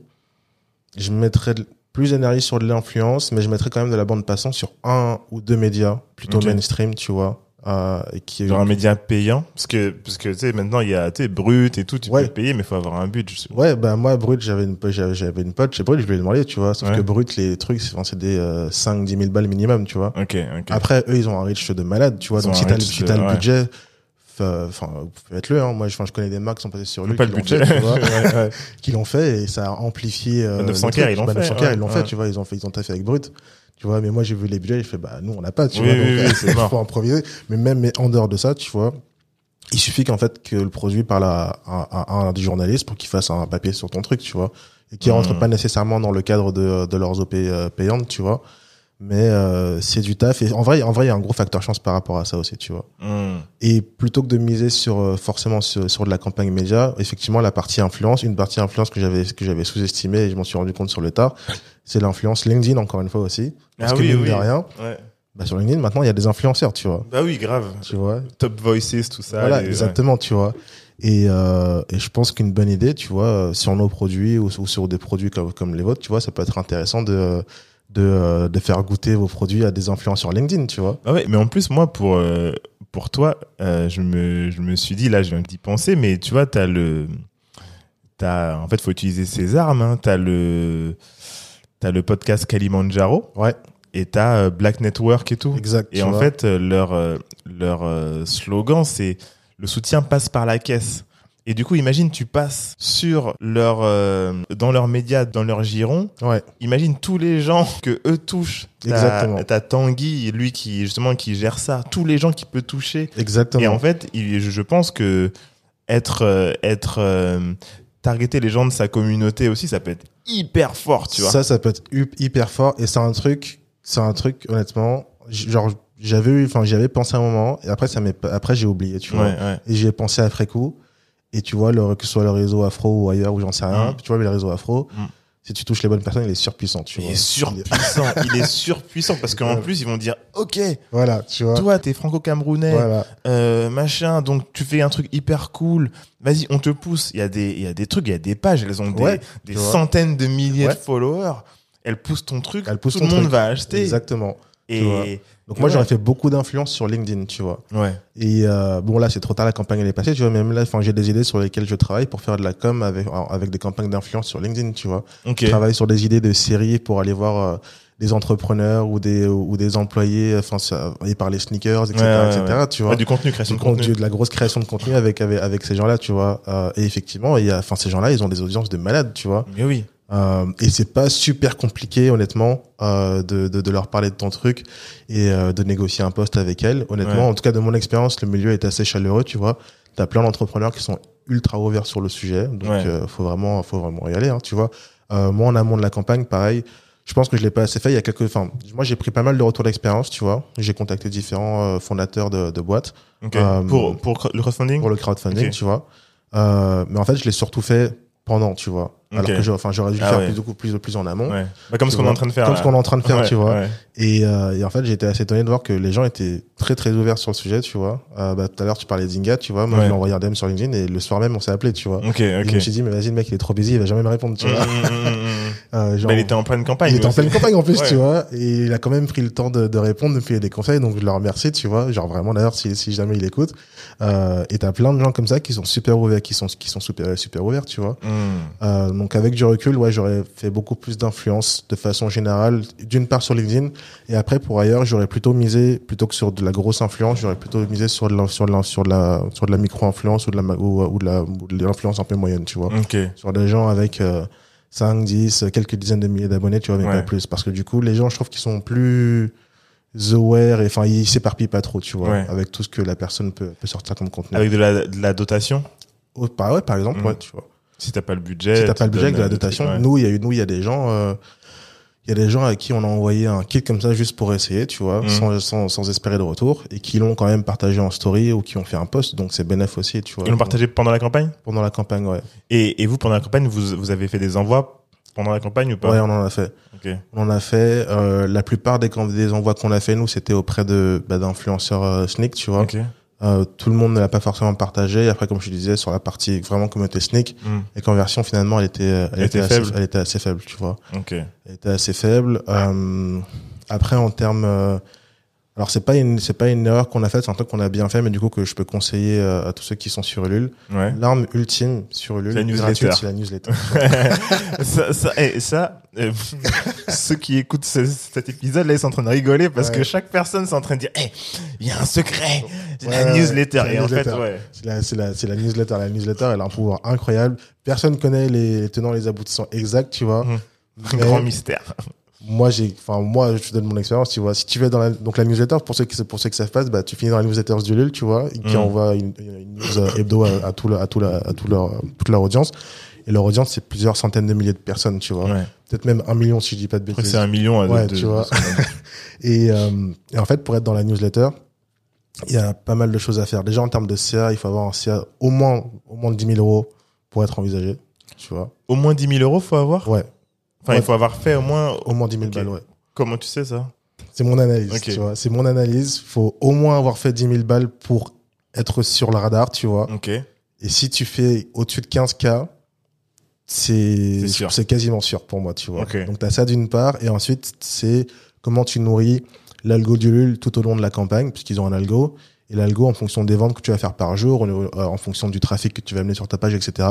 je mettrais plus d'énergie sur de l'influence, mais je mettrais quand même de la bande passante sur un ou deux médias plutôt mainstream, tu vois. Euh, qui genre un média payant parce que parce que tu sais maintenant il y a tu sais brut et tout tu peux payer mais il faut avoir un but je ouais ben moi brut j'avais une j'avais j'avais une pote chez brut je lui ai demandé tu vois sauf que brut les trucs c'est des euh, 5 10 000 balles minimum tu vois. Après eux ils ont un reach de malade tu vois donc si t'as si as le budget enfin faites-le hein. moi je, je connais des marques qui sont passées sur lui qui l'ont fait tu vois, qui l'ont fait et ça a amplifié euh, 900 k ils l'ont bah, fait ils l'ont fait tu vois ils ont fait ils ont fait avec brut tu vois mais moi j'ai vu les budgets j'ai fait bah nous on n'a pas tu vois donc il faut improviser. Mais même mais en dehors de ça tu vois il suffit qu'en fait que le produit parle à, à, un des journalistes pour qu'il fasse un papier sur ton truc tu vois et qui rentre hmm. pas nécessairement dans le cadre de, de leurs OP euh, payantes tu vois mais euh, c'est du taf. Et en vrai en vrai il y a un gros facteur chance par rapport à ça aussi tu vois. Hmm. et plutôt que de miser sur euh, forcément sur, sur, de la campagne média effectivement la partie influence une partie influence que j'avais que j'avais sous-estimée et je m'en suis rendu compte sur le tard c'est l'influence LinkedIn encore une fois aussi. Parce ah que oui, oui. rien ouais. bah sur LinkedIn maintenant il y a des influenceurs tu vois. Bah oui grave. Tu vois. Top voices tout ça voilà exactement tu vois. Et, euh, et je pense qu'une bonne idée tu vois sur nos produits ou, ou sur des produits comme, comme les vôtres tu vois ça peut être intéressant de de, euh, de faire goûter vos produits à des influenceurs LinkedIn, tu vois. Ah ouais, mais en plus, moi, pour, euh, pour toi, euh, je, me, je me suis dit, là, je viens d'y penser, mais tu vois, t'as le. As, en fait, faut utiliser ses armes. Hein. T'as le. T'as le podcast Kalimandjaro. Ouais. Et t'as Black Network et tout. Exact. Et en fait, leur, leur slogan, c'est le soutien passe par la caisse. Et du coup, imagine, tu passes sur leur, euh, dans leurs médias, dans leur giron. Ouais. Imagine tous les gens que eux touchent. Exactement. T'as Tanguy, lui qui, justement, qui gère ça. Tous les gens qui peut toucher. Exactement. Et en fait, il, je pense que être, euh, être, euh, targeter les gens de sa communauté aussi, ça peut être hyper fort, tu vois. Ça, ça peut être hyper fort. Et c'est un truc, c'est un truc, honnêtement, genre, j'avais enfin, j'y avais pensé un moment. Et après, ça m'est, après, j'ai oublié, tu vois. Ouais, ouais. Et j'y ai pensé après coup. Et tu vois, le, que ce soit le réseau afro ou ailleurs, ou j'en sais rien, mm. tu vois, mais le réseau afro, mm. si tu touches les bonnes personnes, il est surpuissant, tu il vois. Est surpuissant, il est surpuissant parce qu'en plus, ils vont dire, OK. Voilà, tu vois. Toi, t'es franco-camerounais, voilà. euh, machin, donc tu fais un truc hyper cool. Vas-y, on te pousse. Il y a des, il y a des trucs, il y a des pages, elles ont des, ouais, des centaines de milliers ouais. de followers. Elles poussent ton truc, elles poussent tout le monde truc. va acheter. Exactement. Et, donc moi j'aurais fait beaucoup d'influence sur LinkedIn, tu vois. Ouais. Et euh, bon là c'est trop tard, la campagne elle est passée, tu vois. Même là, enfin j'ai des idées sur lesquelles je travaille pour faire de la com avec avec des campagnes d'influence sur LinkedIn, tu vois. Okay. Je travaille sur des idées de séries pour aller voir euh, des entrepreneurs ou des ou des employés, enfin et par les sneakers, etc., ouais, etc. Ouais. Tu vois. du contenu, création du de contenu, de la grosse création de contenu avec avec avec ces gens-là, tu vois. Euh, et effectivement, il y a, enfin ces gens-là, ils ont des audiences de malades, tu vois. Mais oui. Euh, et c'est pas super compliqué, honnêtement, euh, de, de, de, leur parler de ton truc et euh, de négocier un poste avec elles. Honnêtement, en tout cas, de mon expérience, le milieu est assez chaleureux, tu vois. T'as plein d'entrepreneurs qui sont ultra ouverts sur le sujet, donc euh, faut vraiment, faut vraiment y aller, hein, tu vois. Euh, moi, en amont de la campagne, pareil. Je pense que je l'ai pas assez fait. Il y a quelques, enfin, moi j'ai pris pas mal de retours d'expérience, tu vois. J'ai contacté différents fondateurs de, de boîtes. pour pour le crowdfunding? Pour le crowdfunding, tu vois. mais en fait, je l'ai surtout fait pendant, tu vois. Alors que j'aurais dû le ah faire plus, beaucoup plus, plus en amont. Ouais. Bah, comme ce qu'on est en train de faire. Comme ce qu'on est en train de faire, tu vois. Et, euh, et, en fait, été assez étonné de voir que les gens étaient très, très ouverts sur le sujet, tu vois. Euh, bah, tout à l'heure, tu parlais d'Inga, tu vois. Moi, je lui ai envoyé un DM sur LinkedIn et le soir même, on s'est appelé, tu vois. Ok, ok. Et je me suis dit, mais vas-y, le mec, il est trop busy, il va jamais me répondre, tu vois. Mm, mm, mm, euh, genre, bah, il était en pleine campagne. Il était en pleine campagne, en plus, tu vois. Et il a quand même pris le temps de, de répondre, de me filer des conseils, donc je le remercie, tu vois. Genre, vraiment, d'ailleurs, si, si jamais il écoute. Euh, et t'as plein de gens comme ça qui sont super ouverts, qui sont, qui sont super, super ouverts, tu vois. Euh, donc, avec du recul, ouais, j'aurais fait beaucoup plus d'influence de façon générale, d'une part sur LinkedIn, et après pour ailleurs, j'aurais plutôt misé, plutôt que sur de la grosse influence, j'aurais plutôt misé sur de la, sur de la, sur de la, sur de la micro-influence ou de la, ou, de la, de l'influence un peu moyenne, tu vois. Sur des gens avec, 5, euh, 10, quelques dizaines de milliers d'abonnés, tu vois, mais pas plus. Parce que du coup, les gens, je trouve qu'ils sont plus aware et enfin, ils s'éparpillent pas trop, tu vois, avec tout ce que la personne peut, peut sortir comme contenu. Avec de la, de la dotation? Oh, par, ouais, par exemple, mm. ouais, tu vois. Si t'as pas le budget. Si t'as pas le budget avec de la dotation. Nous, il y a eu, nous, il y a des gens, euh, il y a des gens à qui on a envoyé un kit comme ça juste pour essayer, tu vois, mmh. sans, sans, sans, espérer de retour, et qui l'ont quand même partagé en story ou qui ont fait un post, donc c'est bénéf aussi, tu vois. Ils l'ont partagé pendant la campagne? Pendant la campagne, ouais. Et, et vous, pendant la campagne, vous, vous avez fait des envois pendant la campagne ou pas? Ouais, on en a fait. Okay. On en a fait. Euh, la plupart des, des envois qu'on a fait, nous, c'était auprès de bah, d'influenceurs euh, Sneak, tu vois. Okay. Euh, tout le monde ne l'a pas forcément partagé. Après, comme je disais, sur la partie vraiment communauté sneak, et conversion finalement, elle était, elle, elle était, assez, faible. elle était assez faible, tu vois. Okay. Elle était assez faible. Euh, après, en termes, euh, alors c'est pas une, c'est pas une erreur qu'on a faite, c'est un truc qu'on a bien fait, mais du coup que je peux conseiller euh, à tous ceux qui sont sur Ulule. Ouais. L'arme ultime sur Ulule, la newsletter. c'est la newsletter. ça, ça, et ça, euh, ceux qui écoutent cet épisode là, ils sont en train de rigoler parce que chaque personne est en train de dire, hey, il y a un secret, c'est la newsletter. Et en fait, ouais. C'est la, c'est la, c'est la newsletter. La newsletter, elle a un pouvoir incroyable. Personne connaît les tenants, les aboutissants exacts, tu vois. Mmh. Un grand mystère moi j'ai enfin moi je te donne mon expérience tu vois. Si tu vas dans la donc la newsletter pour ceux qui pour ceux ça se passe bah tu finis dans la newsletter du LUL tu vois qui mm. envoie une, une, news euh, hebdo à, à tout le, à tout la, à tout leur toute leur audience. Et leur audience c'est plusieurs centaines de milliers de personnes tu vois. Ouais. peut-être même un million si je dis pas de bêtises. c'est un million ouais, tu vois. et, euh, et en fait pour être dans la newsletter il y a pas mal de choses à faire. Déjà en termes de CA il faut avoir un CA au moins au moins de 10 000 euros pour être envisagé tu vois. Au moins 10 000 euros faut avoir? Ouais Enfin, il faut avoir fait au moins. Au moins 10 000 balles, ouais. Comment tu sais ça? C'est mon analyse, tu vois. C'est mon analyse. faut au moins avoir fait 10 000 balles pour être sur le radar, tu vois. Ok. Et si tu fais au-dessus de 15K, c'est c'est quasiment sûr pour moi, tu vois. Okay. Donc, tu as ça d'une part. Et ensuite, c'est comment tu nourris l'algo du LUL tout au long de la campagne, puisqu'ils ont un algo. Et l'algo, en fonction des ventes que tu vas faire par jour, euh, en fonction du trafic que tu vas amener sur ta page, etc.,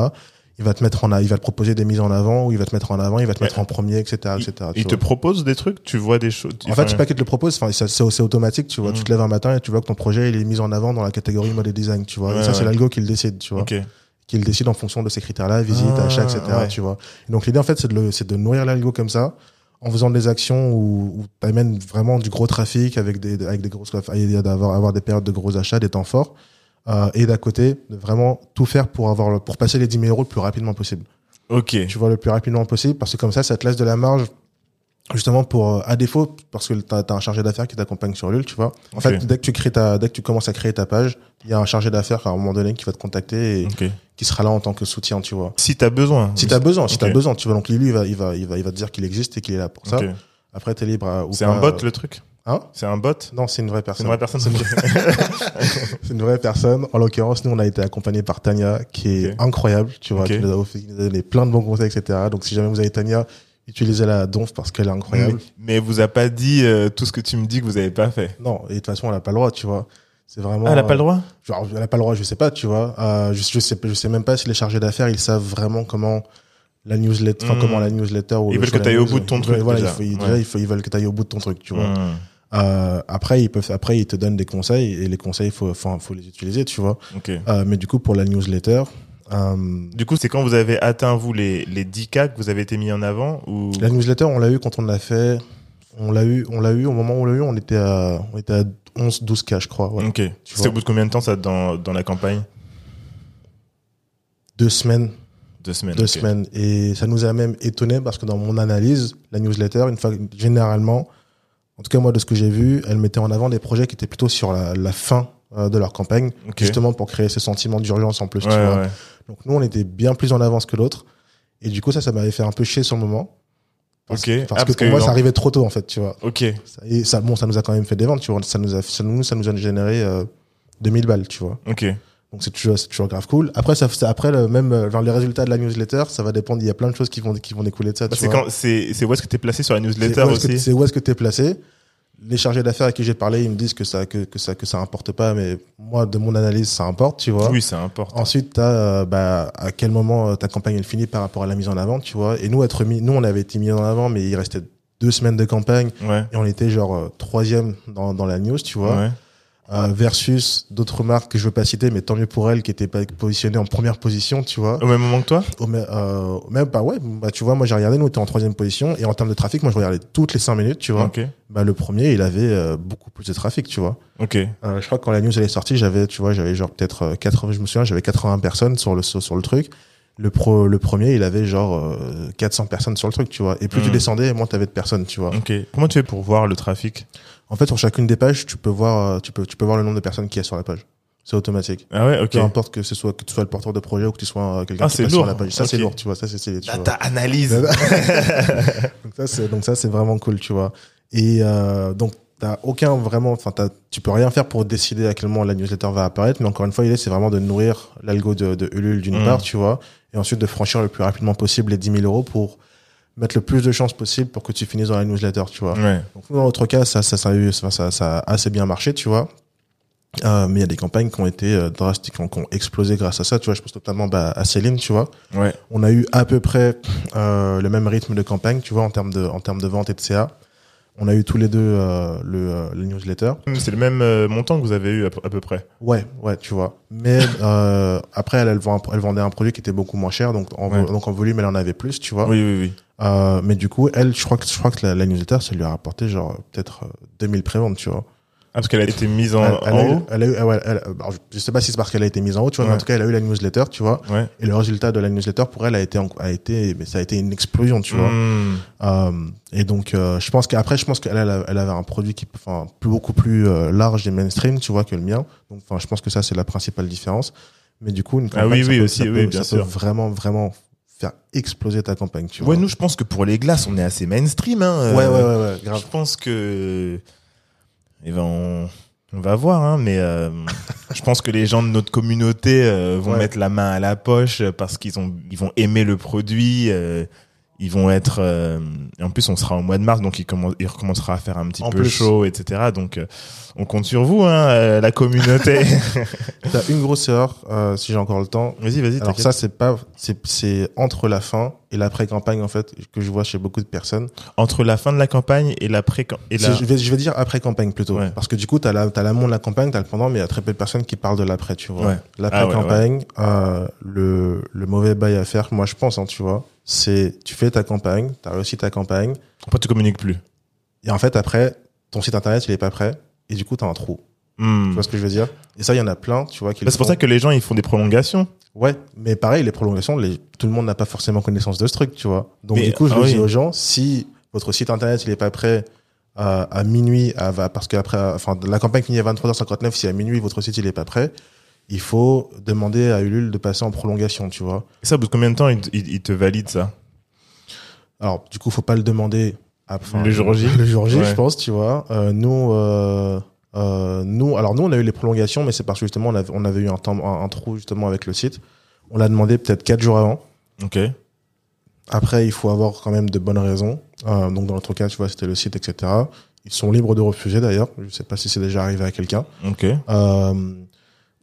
il va te mettre en il va te proposer des mises en avant ou il va te mettre en avant il va te mettre en premier etc etc il, te propose des trucs tu vois des choses en fait c'est pas qu'il te le propose enfin c'est automatique tu vois. Tu te lèves un matin et tu vois que ton projet il est mis en avant dans la catégorie mode et design tu vois. Et ça c'est l'algo qui le décide tu vois. Okay. qui le décide en fonction de ces critères là visite ah, achat etc tu vois. Et donc l'idée en fait c'est de de nourrir l'algo comme ça en faisant des actions où, où tu amènes vraiment du gros trafic avec des avec des grosses d'avoir avoir des périodes de gros achats des temps forts euh, et d'à côté de vraiment tout faire pour avoir le, pour passer les 10 000 euros le plus rapidement possible. Ok. Tu vois le plus rapidement possible parce que comme ça, ça te laisse de la marge justement pour euh, à défaut parce que tu as, un chargé d'affaires qui t'accompagne sur l'UL, tu vois. En fait, dès que tu crées ta dès que tu commences à créer ta page, il y a un chargé d'affaires à un moment donné qui va te contacter et qui sera là en tant que soutien, tu vois. Si tu as besoin. Si tu as besoin, si tu as besoin, tu vois donc lui il va il va il va il va te dire qu'il existe et qu'il est là pour ça. Après tu es libre à, C'est un bot le truc? Hein c'est un bot Non, c'est une vraie personne. C'est une vraie personne. C'est une... vraie personne. En l'occurrence, nous, on a été accompagné par Tania, qui est incroyable. Tu vois, qui nous a donné plein de bons conseils, etc. Donc, si jamais vous avez Tania, utilisez la donf parce qu'elle est incroyable. Mais, elle vous a pas dit euh, tout ce que tu me dis que vous avez pas fait. Non, et de toute façon, elle a pas le droit, tu vois. C'est vraiment. Ah, elle a pas le droit? Euh, genre, elle a pas le droit, je sais pas, tu vois. Euh, je, je sais, je sais même pas si les chargés d'affaires, ils savent vraiment comment la newsletter, enfin, comment la newsletter ou Ils veulent que tu ailles au bout de ton truc. Voilà, déjà. Il faut, déjà, il faut, ils veulent que tu ailles au bout de ton truc, tu vois. Mmh. Euh, après, ils peuvent, après, ils te donnent des conseils et les conseils, faut, faut, faut les utiliser, tu vois. Okay. Euh, mais du coup, pour la newsletter, Euh, Du coup, c'est quand vous avez atteint, vous, les, les 10K que vous avez été mis en avant ou... La newsletter, on l'a eu quand on l'a fait. On l'a eu, on l'a eu au moment où on l'a eu, on était à, on était à 11, 12 k, je crois. Ouais. Ok. C'était au bout de combien de temps, ça, dans, dans la campagne? Deux semaines, Deux semaines. deux semaines. Et ça nous a même étonné parce que dans mon analyse, la newsletter, une fois, généralement, en tout cas, moi, de ce que j'ai vu, elle mettait en avant des projets qui étaient plutôt sur la, la fin euh, de leur campagne, justement pour créer ce sentiment d'urgence en plus, Ouais, tu vois. ouais. Donc nous, on était bien plus en avance que l'autre. Et du coup, ça, ça m'avait fait un peu chier sur le moment. Parce, Ah, que parce pour moi, non. ça arrivait trop tôt, en fait, tu vois. Ok. Et ça, bon, ça nous a quand même fait des ventes, tu vois. Ça nous a, ça nous, ça nous a généré euh, 2000 balles, tu vois. Ok. Donc c'est toujours, c'est toujours grave cool. Après, ça, ça- après le même, euh, genre les résultats de la newsletter, ça va dépendre. Il y a plein de choses qui vont, qui vont découler de ça. Bah, tu c'est vois. quand, c'est, c'est où est-ce que t'es placé sur la newsletter aussi? C'est où est-ce que tu es placé. Les chargés d'affaires à qui j'ai parlé, ils me disent que ça, que, que ça, que ça importe pas, mais moi, de mon analyse, ça importe, tu vois. Oui, c'est important. Ensuite, t'as, euh, bah, à quel moment euh, ta campagne elle finit par rapport à la mise en avant, tu vois. Et nous, être mis, nous, on avait été mis en avant, mais il restait deux semaines de campagne Ouais. et on était genre euh, troisième dans, dans la news, tu vois. Ouais. Euh, versus d'autres marques que je veux pas citer, mais tant mieux pour elles qui étaient pas positionnées en première position, tu vois. Au même moment que toi? Au euh, même pas, ouais, bah, tu vois, moi j'ai regardé, nous on était en troisième position et en termes de trafic, moi je regardais toutes les cinq minutes, tu vois. Ok. Bah, le premier, il avait euh, beaucoup plus de trafic, tu vois. Ok. Euh, je crois que quand la news elle est sortie, j'avais, tu vois, j'avais genre peut-être euh, 80, je me souviens, j'avais 80 personnes sur le sur le truc. Le pro, le premier, il avait genre euh, 400 personnes sur le truc, tu vois. Et plus tu Mhm. descendais, moins t'avais de personnes, tu vois. Ok. Comment tu fais pour voir le trafic? En fait, sur chacune des pages, tu peux voir, euh, tu peux, tu peux voir le nombre de personnes qu'il y a sur la page. C'est automatique. Ah ouais, ok. Peu importe que ce soit que tu sois le porteur de projet ou que tu sois euh, quelqu'un Ah, qui passe sur la page. Ça c'est lourd, tu vois. Ça c'est stylé, tu vois. Data analyse. donc ça c'est donc ça c'est vraiment cool, tu vois. Et euh, donc t'as aucun vraiment, enfin t'as- tu peux rien faire pour décider à quel moment la newsletter va apparaître. Mais encore une fois, l'idée c'est vraiment de nourrir l'algo de, de Ulule d'une Mm. part, tu vois, et ensuite de franchir le plus rapidement possible les 10 000 euros pour mettre le plus de chances possible pour que tu finisses dans la newsletter, tu vois. Ouais. Donc nous, dans notre cas, ça, ça, ça, a eu- ça, ça, a assez bien marché, tu vois. Euh, mais il y a des campagnes qui ont été euh, drastiques, qui ont, qui ont explosé grâce à ça. Tu vois, je pense notamment bah, à Céline, tu vois. Ouais. On a eu à peu près euh, le même rythme de campagne, tu vois, en termes de, en termes de vente et de CA. On a eu tous les deux euh, le, euh, le newsletter. C'est le même euh, montant que vous avez eu à, peu- à peu près. Ouais, ouais, tu vois. Mais après, elle, elle, vend- elle vendait un produit qui était beaucoup moins cher, donc en, vo- Ouais. donc en volume, elle en avait plus, tu vois. Oui, oui, oui. Mais du coup, elle, je crois que je crois que la, la newsletter, ça lui a rapporté genre peut-être euh, 2000 préventes, tu vois. Ah, parce qu'elle a été mise en, elle, elle en a eu, haut. elle a eu, ah ouais, elle- alors, je- sais pas si c'est parce qu'elle a été mise en haut, tu vois, mais Ouais. en tout cas, elle a eu la newsletter, tu vois. Ouais. Et le résultat de la newsletter pour elle a été, a été, mais ça a été une explosion, tu vois. Hmm. Euh, et donc, euh, je pense qu'après, je pense qu'elle elle, avait un produit qui, enfin, plus beaucoup plus euh, large et mainstream, tu vois, que le mien. Donc, enfin, je pense que ça c'est la principale différence. Mais du coup, une Ah campagne, oui, ça oui, peut- aussi, ça oui, peut- bien ça peut sûr. vraiment, vraiment faire exploser ta campagne, tu Ouais, vois. nous, je pense que pour les glaces, on est assez mainstream. Hein. ouais, ouais, ouais, ouais, grave. Je pense que. Eh ben, on, on va voir, hein, mais euh, je pense que les gens de notre communauté euh, vont Ouais. mettre la main à la poche parce qu'ils ont, ils vont aimer le produit. euh, ils vont être. euh, et en plus, on sera au mois de mars, donc il, commence, il recommencera à faire un petit En peu plus. chaud, etc. Donc, euh, on compte sur vous, hein, euh, la communauté. T'as une grosse erreur, euh, si j'ai encore le temps. vas-y, vas-y. Alors ça, c'est pas, c'est, c'est entre la fin et l'après-campagne, en fait, que je vois chez beaucoup de personnes. entre la fin de la campagne et l'après et la. Je vais, je vais dire après-campagne plutôt. Ouais. Parce que du coup, t'as la, t'as l'amont de la campagne, t'as le pendant, mais il y a très peu de personnes qui parlent de l'après, tu vois. Ouais. L'après-campagne, euh, le, le mauvais bail à faire, moi je pense, hein, tu vois, c'est, tu fais ta campagne, t'as réussi ta campagne, Pourquoi tu communiques plus et en fait, après, ton site internet, il est pas prêt, et du coup, t'as un trou. Hmm. Tu vois ce que je veux dire? Et ça, il y en a plein, tu vois, Bah, c'est pour ça que les gens ils font des prolongations. Ouais, mais pareil, les prolongations, les, tout le monde n'a pas forcément connaissance de ce truc, tu vois. Donc Mais- du coup, je ah oui. dis aux gens, si votre site internet il est pas prêt à, à minuit, à, parce qu'après, enfin, la campagne finit à 23h59, si à minuit votre site il est pas prêt, il faut demander à Ulule de passer en prolongation, tu vois. Et ça, bout combien de temps ils te valident ça? Alors, du coup, faut pas le demander à, enfin, Le jour J. Le jour J, Ouais. je pense, tu vois. Euh, nous, euh, euh, nous, alors nous, on a eu les prolongations, mais c'est parce que justement, on avait, on avait eu un temps, un, un trou justement avec le site. On l'a demandé peut-être quatre jours avant. Ok. Après, il faut avoir quand même de bonnes raisons. Donc, dans notre cas, tu vois, c'était le site, etc. Ils sont libres de refuser, d'ailleurs. Je sais pas si c'est déjà arrivé à quelqu'un. Ok.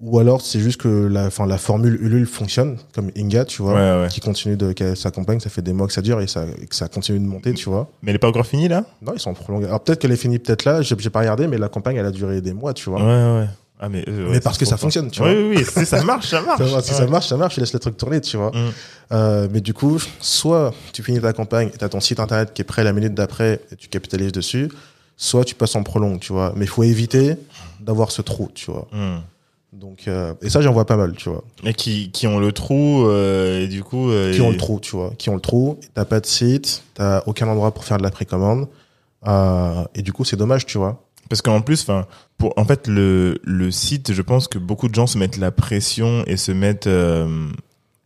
Ou alors, c'est juste que la, la formule Ulule fonctionne, comme Inga, tu vois, Ouais, ouais. qui continue de, qui s'accompagne. Ça fait des mois que ça dure et ça, et que ça continue de monter, tu vois. Mais elle est pas encore finie là? Non, ils sont prolongés. Alors, peut-être qu'elle est finie peut-être là. J'ai pas regardé, mais la campagne, elle a duré des mois, tu vois. Ouais, ouais. Ah, mais, euh, ouais, mais parce que ça fonctionne, tu Oui, vois. oui, oui, si ça marche, ça marche. Si ça marche, ça marche, tu laisses le truc tourner, tu vois. Mm. Euh, mais du coup, soit tu finis ta campagne et t'as ton site internet qui est prêt la minute d'après et tu capitalises dessus, soit tu passes en prolongue, tu vois. Mais il faut éviter d'avoir ce trou, tu vois. Mm. Donc, euh, et ça, j'en vois pas mal, tu vois. Et qui, qui ont le trou, euh, et du coup. euh, Qui ont le trou, tu vois. Qui ont le trou, t'as pas de site, t'as aucun endroit pour faire de la précommande. Et du coup, c'est dommage, tu vois. Parce qu'en plus, enfin, pour en fait le le site, je pense que beaucoup de gens se mettent la pression et se mettent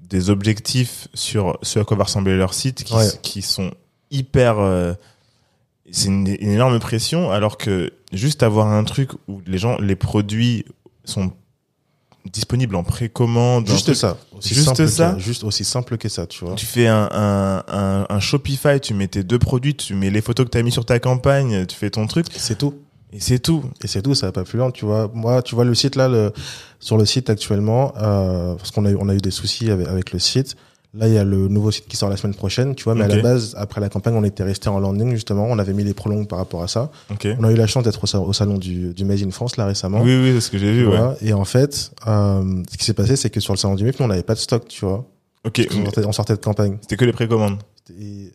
des objectifs sur ce à quoi va ressembler leur site qui, Ouais. qui sont hyper. c'est une, une énorme pression, alors que juste avoir un truc où les gens, les produits sont disponibles en précommande. Juste truc- ça. Aussi Juste simple ça que, Juste aussi simple que ça, tu vois. Tu fais un, un, un, un Shopify, tu mets tes deux produits, tu mets les photos que tu as mis sur ta campagne, tu fais ton truc, C'est tout. et c'est tout. Et c'est tout, ça va pas plus loin, tu vois. Moi, tu vois le site là, le, sur le site actuellement, euh, parce qu'on a eu, on a eu des soucis avec, avec le site. Là, il y a le nouveau site qui sort la semaine prochaine, tu vois. Mais à la base, après la campagne, on était resté en landing justement. On avait mis les prolongues par rapport à ça. Ok. On a eu la chance d'être au, sa- au salon du, du Made in France là récemment. Oui, oui, c'est ce que j'ai vu, ouais. Et en fait, euh, ce qui s'est passé, c'est que sur le salon du nous, on n'avait pas de stock, tu vois. Ok. On sortait, on sortait de campagne. C'était que les précommandes.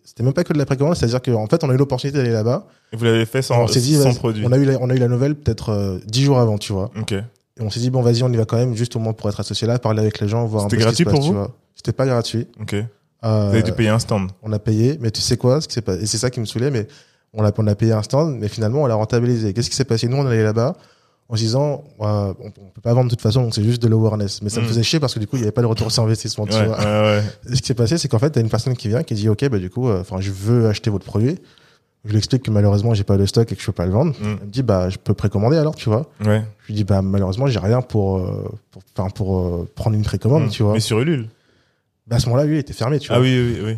C'était même pas que de la précommande, c'est-à-dire qu'en fait, on a eu l'opportunité d'aller là-bas. Et vous l'avez fait sans, on s'est dit, sans produit. on a eu la, on a eu la nouvelle peut-être euh, dix jours avant, tu vois. Ok. Et on s'est dit, bon, vas-y, on y va quand même, juste au moins pour être associé là, parler avec les gens, voir un peu ce qui se gratuit pour tu vous vois. C'était pas gratuit. Ok. Euh, Vous avez dû payer un stand. on a payé, mais tu sais quoi, ce qui s'est passé, et c'est ça qui me saoulait, mais on a, on a payé un stand, mais finalement, on l'a rentabilisé. Qu'est-ce qui s'est passé? Nous, on allait là-bas, en se disant, euh, on, on peut pas vendre de toute façon, donc c'est juste de l'awareness. Mais ça me Mm. faisait chier parce que du coup, il y avait pas de retour sur investissement, tu vois. ouais, ouais. Et ce qui s'est passé, c'est qu'en fait, t'as une personne qui vient, qui dit, OK, bah, du coup, euh, je veux acheter votre produit. Je lui explique que malheureusement, j'ai pas de stock et que je peux pas le vendre. Mm. Elle me dit, bah, je peux précommander alors, tu vois. Je lui dis, bah, malheureusement, j'ai rien pour, euh, pour, enfin, pour euh, prendre une précommande, Mm. tu vois. Mais sur Ulule. Bah, à ce moment-là, lui, il était fermé, tu vois. Ah oui, oui, oui.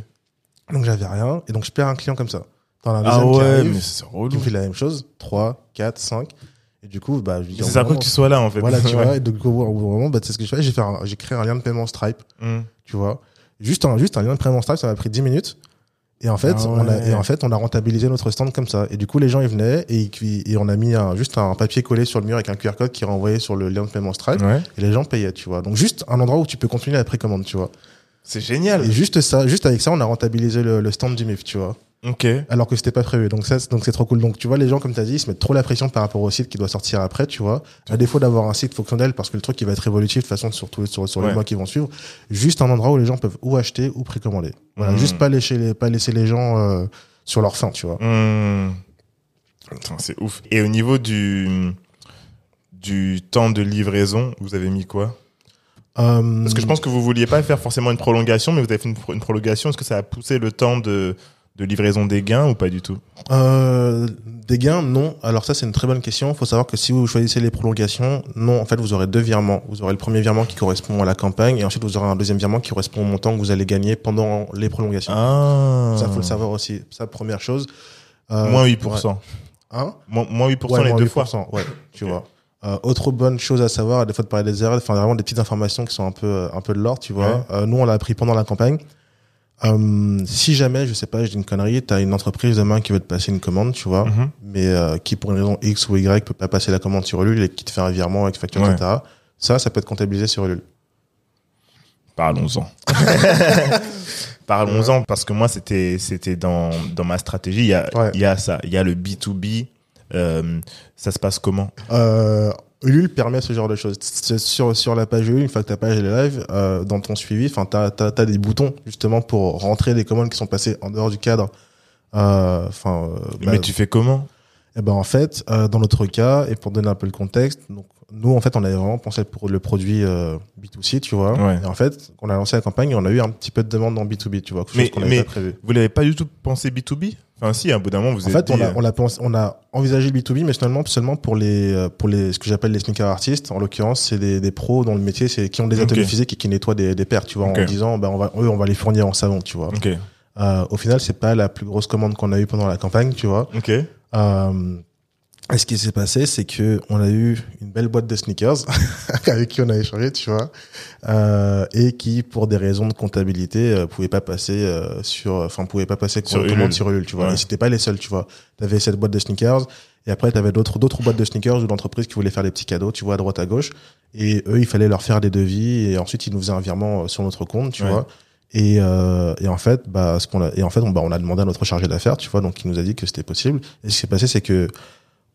Donc, j'avais rien. Et donc, je perds un client comme ça. As un Ah deuxième qui ouais, arrive, mais c'est qui relou. me fait la même chose. 3, 4, 5. Et du coup, bah, je C'est après que tu sois là, en fait. Voilà, tu Ouais. vois. Et donc, au bout d'un moment, bah, c'est ce que je fais? J'ai fait j'ai créé un lien de paiement Stripe, Mm. tu vois. Juste un, juste un lien de paiement Stripe, ça m'a pris 10 minutes. Et en fait, Ah on a, et en fait, on a rentabilisé notre stand comme ça. Et du coup, les gens, ils venaient et, et on a mis un, juste un papier collé sur le mur avec un QR code qui renvoyait sur le lien de paiement Stripe. Ouais. Et les gens payaient, tu vois. Donc, juste un endroit où tu peux continuer la précommande, tu vois. C'est génial. Et juste ça, juste avec ça, on a rentabilisé le, le stand du MIF, tu vois. Ok. Alors que c'était pas prévu. Donc ça, c'est- donc c'est trop cool. Donc tu vois, les gens, comme tu as dit, ils se mettent trop la pression par rapport au site qui doit sortir après, tu vois. À défaut d'avoir un site fonctionnel, parce que le truc, il va être évolutif de toute façon sur, tous- sur, sur les mois qui vont suivre. Juste un endroit où les gens peuvent ou acheter ou précommander. Voilà. Mhm. Juste pas laisser les, pas laisser les gens euh, sur leur faim, tu vois. Hmm. Putain, c'est ouf. Et au niveau du du temps de livraison, vous avez mis quoi? Euh, Parce que je pense que vous vouliez pas faire forcément une prolongation, mais vous avez fait une, pro- une prolongation. Est-ce que ça a poussé le temps de de livraison des gains ou pas du tout? Euh, des gains, non. Alors ça, c'est une très bonne question. Il faut savoir que si vous choisissez les prolongations, non, en fait, vous aurez deux virements. Vous aurez le premier virement qui correspond à la campagne, et ensuite vous aurez un deuxième virement qui correspond au montant que vous allez gagner pendant les prolongations. Ah. Ça, faut le savoir aussi. Ça, première chose. Euh, Moins ouais. 8%. Hein? Moins, moins 8% Ouais, les moins deux 8%, fois. Ouais, tu Ok. vois. Euh, autre bonne chose à savoir, des fois de parler des erreurs, enfin vraiment des petites informations qui sont un peu euh, un peu de l'ordre, tu vois. Ouais. Euh, nous, on l'a appris pendant la campagne. Euh, si jamais, je sais pas, je dis une connerie, t'as une entreprise demain qui veut te passer une commande, tu vois, Mhm. mais qui pour une raison X ou Y peut pas passer la commande sur Ulule et qui te fait un virement avec facture, Ouais. etc. Ça, ça peut être comptabilisé sur Ulule. Parlons-en. Parlons-en parce que moi c'était c'était dans dans ma stratégie il y a Ouais. il y a ça il y a le B2B euh, ça se passe comment Euh, Ulule permet ce genre de choses. Sur, sur la page Ulule, une fois que ta page est live, euh, dans ton suivi, enfin, t'as, t'as, t'as des boutons, justement, pour rentrer des commandes qui sont passées en dehors du cadre. Euh, Enfin, euh, bah, mais tu fais comment eh ben, en fait, euh, dans notre cas, et pour donner un peu le contexte, donc, nous, en fait, on avait vraiment pensé pour le produit euh, B2C, tu vois. Ouais. Et en fait, quand on a lancé la campagne, on a eu un petit peu de demande dans B2B, tu vois, quelque Mais- chose qu'on mais- pas prévu. vous l'avez pas du tout pensé B2B enfin si à un bout d'un moment vous En fait, on dit, a, euh, on a, pensé, on a envisagé le B2B, mais seulement, seulement pour les, euh, pour les, ce que j'appelle les sneaker artistes. En l'occurrence, c'est des, des pros dans le métier, c'est qui ont des ateliers physiques et qui nettoient des, des paires, tu vois, en disant, ben, on va, eux, on va les fournir en savon, tu vois. Euh, au final, c'est pas la plus grosse commande qu'on a eue pendant la campagne, tu vois. ok Euh, Et ce qui s'est passé, c'est que on a eu une belle boîte de sneakers avec qui on a échangé, tu vois, euh, et qui, pour des raisons de comptabilité, euh, pouvait pas passer euh, sur, enfin, pouvait pas passer Sur Ulule. sur Ulule, tu vois. Ouais. Et c'était pas les seuls, tu vois. T'avais cette boîte de sneakers, et après t'avais d'autres d'autres boîtes de sneakers ou d'entreprises qui voulaient faire des petits cadeaux, tu vois, à droite à gauche. Et eux, il fallait leur faire des devis, et ensuite ils nous faisaient un virement euh, sur notre compte, tu Ouais. vois. Et, euh, et en fait, bah, ce qu'on a, et en fait, on, bah, on a demandé à notre chargé d'affaires, tu vois, donc il nous a dit que c'était possible. Et ce qui s'est passé, c'est que